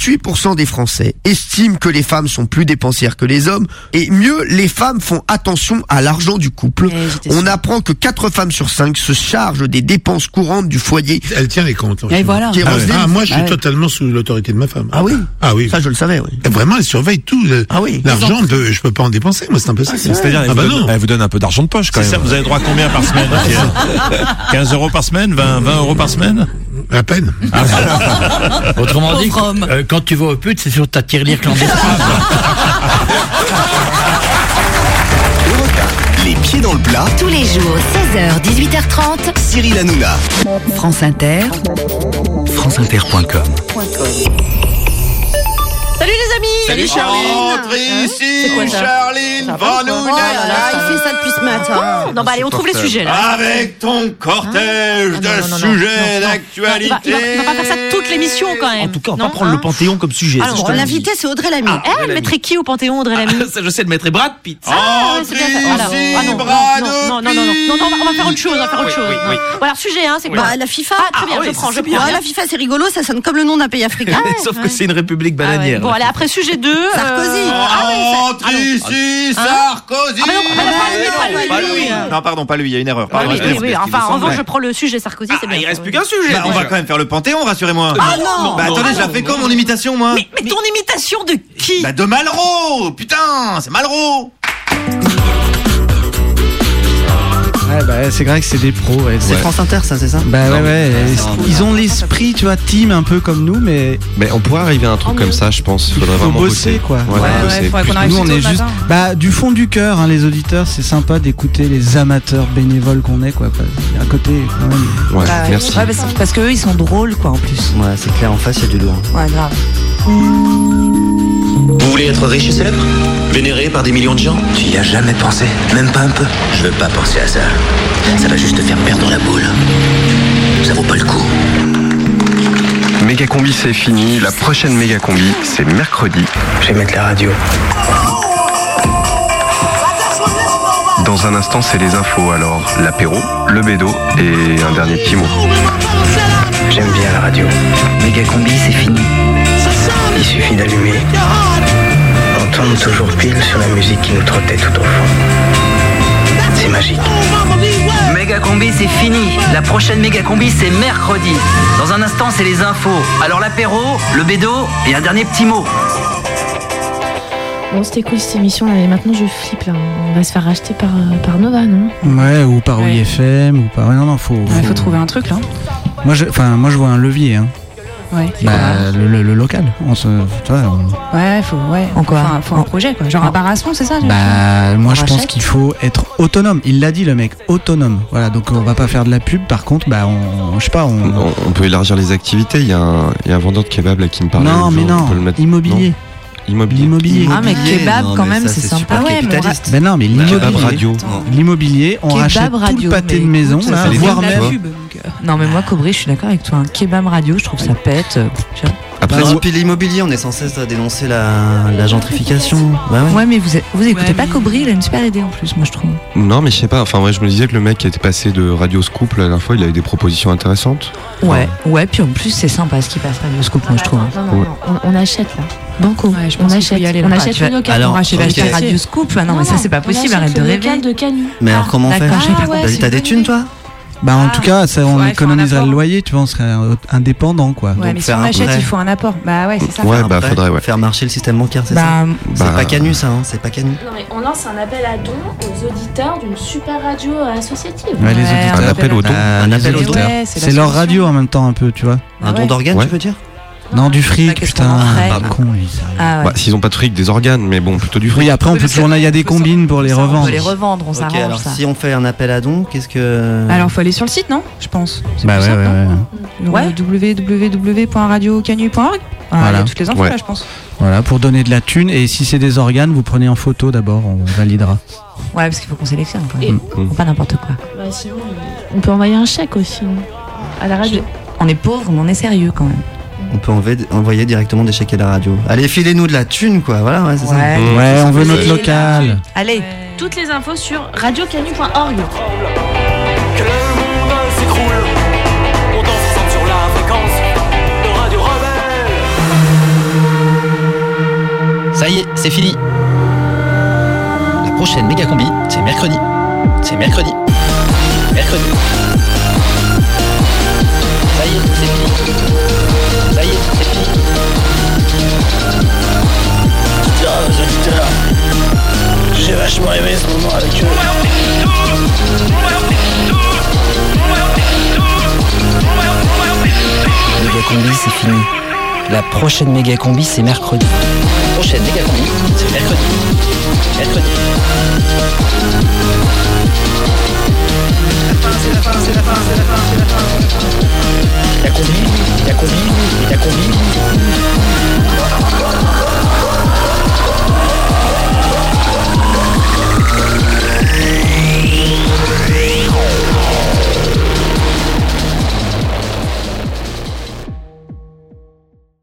28% des Français estiment que les femmes sont plus dépensières que les hommes et mieux, les femmes font attention à l'argent du couple. On apprend que 4 femmes sur 5 se chargent des dépenses courantes du foyer. Elle tient les comptes. Et voilà. Ah. Kérosène. Ah, moi, je suis Ah ouais. totalement sous l'autorité de ma femme. Ah oui Ah oui. Ça, je le savais, oui. Et Vraiment, elle surveille tout. le- Ah oui. L'argent, de, je peux pas en dépenser. Moi, c'est impossible. C'est-à-dire, elle, ah vous bah donne- non. elle vous donne un peu d'argent de poche quand C'est même. ça, vous avez droit à combien par semaine 15 euros par semaine 20, 20 euros par semaine À peine. Autrement dit, euh, quand tu vas au pute, c'est sur ta tirelire clandestine. Dans le plat. Tous les jours, 16h, 18h30. Cyril Hanouna. France Inter. FranceInter.com. Salut, Charline. Entrez hein ici Charline Branoune Oh là là, il fait ça depuis ce matin. Ah non, bah allez, on trouve les sujets, là. Avec ton cortège ah de sujets d'actualité. Il va pas faire ça toute l'émission, quand même. En tout cas, on va pas prendre le Panthéon comme sujet. Ah, l'invité, c'est Audrey Lamy. Eh, elle mettrait qui au Panthéon, Audrey Lamy je sais, elle mettrait Brad Pitt. Entrez ici, Brad Non, non, non, non, on va faire autre chose, on va faire autre chose. Voilà, sujet, hein, c'est quoi bah, La FIFA, très bien, je prends. La FIFA, c'est rigolo, ça sonne comme le nom d'un pays africain. Sauf que c'est une république bananière. Bon, allez, après, sujet 2. Sarkozy. Ah Entre ici, Sarkozy Ah, mais non, pardon, pas lui, il y a une erreur. Ah, oui, oui, oui, enfin, en revanche, je prends le sujet Sarkozy, c'est bien. Il reste plus qu'un sujet. Bah, on va quand même faire le Panthéon, rassurez-moi. Ah non Bah Non, attendez, je la fais quand mon imitation, moi Mais, mais ton imitation de qui? Bah de Malraux Putain, c'est Malraux Ouais, bah, c'est vrai que c'est des pros. ouais. C'est Ouais. France Inter, ça, c'est ça Bah ouais, Non, ouais. mais- Ils ont l'esprit, tu vois, team un peu comme nous, mais. Mais on pourrait arriver à un truc comme ça, je pense. Il faudrait faut vraiment bosser, quoi. Ouais, bosser. Nous, on est juste, bah, du fond du cœur, hein, les auditeurs, c'est sympa d'écouter les amateurs bénévoles qu'on est, quoi. Il y a un côté, quand même. Ouais, Bah, merci. ouais, parce, parce qu'eux, ils sont drôles, quoi, en plus. Ouais, c'est clair, en face, il y a du lourd. Ouais, grave. Vous voulez être riche et célèbre Vénéré par des millions de gens Tu y as jamais pensé Même pas un peu Je veux pas penser à ça. Ça va juste te faire perdre la boule. Ça vaut pas le coup. Méga combi c'est fini, la prochaine méga combi c'est mercredi. Je vais mettre la radio. Dans un instant c'est les infos, alors l'apéro, le bédo et un dernier petit mot. J'aime bien la radio. Méga combi, c'est fini. Il suffit d'allumer. On tombe toujours pile sur la musique qui nous trottait tout au fond. C'est magique. Méga combi, c'est fini. La prochaine méga combi, c'est mercredi. Dans un instant, c'est les infos. Alors l'apéro, le bédo et un dernier petit mot. Bon, c'était cool cette émission là, mais maintenant je flippe là. On va se faire racheter par, euh, par Nova, non? Ouais, ou par Ouais. OIFM, ou par. Non, non, faut. Il faut trouver un truc là. Moi, je, enfin, moi, je vois un levier. Hein. Ouais. Bah, le, le- le local. On se, tu vois, on- Ouais, faut, ouais. En quoi Enfin, faut un projet quoi. Genre un bar à son, c'est ça Bah, moi, je pense qu'il faut être autonome. Il l'a dit, le mec, autonome. Voilà, donc on va pas faire de la pub. Par contre, bah, on, je sais pas, on. On, on peut élargir les activités, il y, a un- il y a un vendeur de kebab là qui me parlait. Non, mais jour, non, on peut le mettre- immobilier. non Immobilier. L'immobilier. Ah, mais kebab, non, quand mais même, c'est sympa. Ah ouais, mais. Ben non, mais Kebab l'immobilier. radio. L'immobilier, on Kebab rachète tout radio, le pâté mais de maison, écoute, là, voire même. pub. Non, mais moi, Cobry, je suis d'accord avec toi. Un kebab radio, je trouve ça pète. euh, tu vois. Après, Bah, puis l'immobilier, on est sans cesse à dénoncer la, la gentrification. Bah ouais. Ouais, mais vous, vous écoutez pas Cobry, il a une super idée en plus, moi, je trouve. Non, mais je sais pas. Enfin, ouais, je me disais que le mec qui était passé de Radio Scoop la dernière fois, il avait des propositions intéressantes. Ouais, ouais, puis en plus, c'est sympa ce qui passe Radio Scoop, moi, je trouve. Non, non, Ouais. non, on, on achète là. Banco. on pense qu'il faut achète, y aller, on achète Ah, le local. Alors, on la Radio Scoop. Ah non, mais ça, c'est pas on possible, achète arrête de rêver. de Canu. Mais alors, comment on fait ouais, T'as des une thunes, toi Bah, en tout cas, ça, on un économiserait le loyer, tu vois, on serait euh, indépendant, quoi. Ouais, Donc, mais si faire on un achète, prêt. il faut un apport. Bah ouais, c'est ça. Ouais, Faire un bah, faudrait, ouais. Faire marcher le système bancaire, c'est Bah, ça Bah, C'est pas Canu, ça, hein C'est pas Canu. Non mais on lance un appel à dons aux auditeurs d'une super radio associative. Ouais, les auditeurs. Un appel au don. Bah, Un appel au auditeurs. Ouais, c'est leur radio en même temps, un peu, tu vois. Un Ah don ouais. d'organes, tu veux dire? Non, du fric, Bah, putain. Pardon. Con. Ah ouais. Bah, s'ils ont pas de fric, des organes, mais bon, plutôt du fric. Oui, après, on peut toujours. Il y a des combines pour les ça, On revendre. peut les revendre, on s'arrange alors si on fait un appel à dons, qu'est-ce que. Alors faut aller sur le site, non? Je pense. C'est Bah ouais, simple, ouais, non ouais. Ouais. www.radiocanu.org. Ah, Voilà. Il y a toutes les infos Ouais. là, je pense. Voilà, pour donner de la thune. Et si c'est des organes, vous prenez en photo d'abord, on validera. Ouais, parce qu'il faut qu'on sélectionne. Quoi. Et- pas n'importe quoi. Bah, sinon, on peut envoyer un chèque aussi non à la radio. On est pauvre, mais on est sérieux quand même. On peut envoyer, envoyer directement des chèques à la radio. Allez, filez-nous de la thune, quoi. Voilà, ouais, c'est ça. Ouais. Ouais, on veut notre local. Allez, Toutes les infos sur radiocanu.org. Que le monde s'écroule. On danse ensemble sur la fréquence de Radio Rebelle. Ça y est, c'est fini. La prochaine méga combi, c'est mercredi. C'est mercredi. Mercredi. j'ai vachement aimé ce moment avec eux. Méga combi, c'est fini. La prochaine méga combi, c'est mercredi. La Prochaine méga combi, c'est mercredi. Mercredi.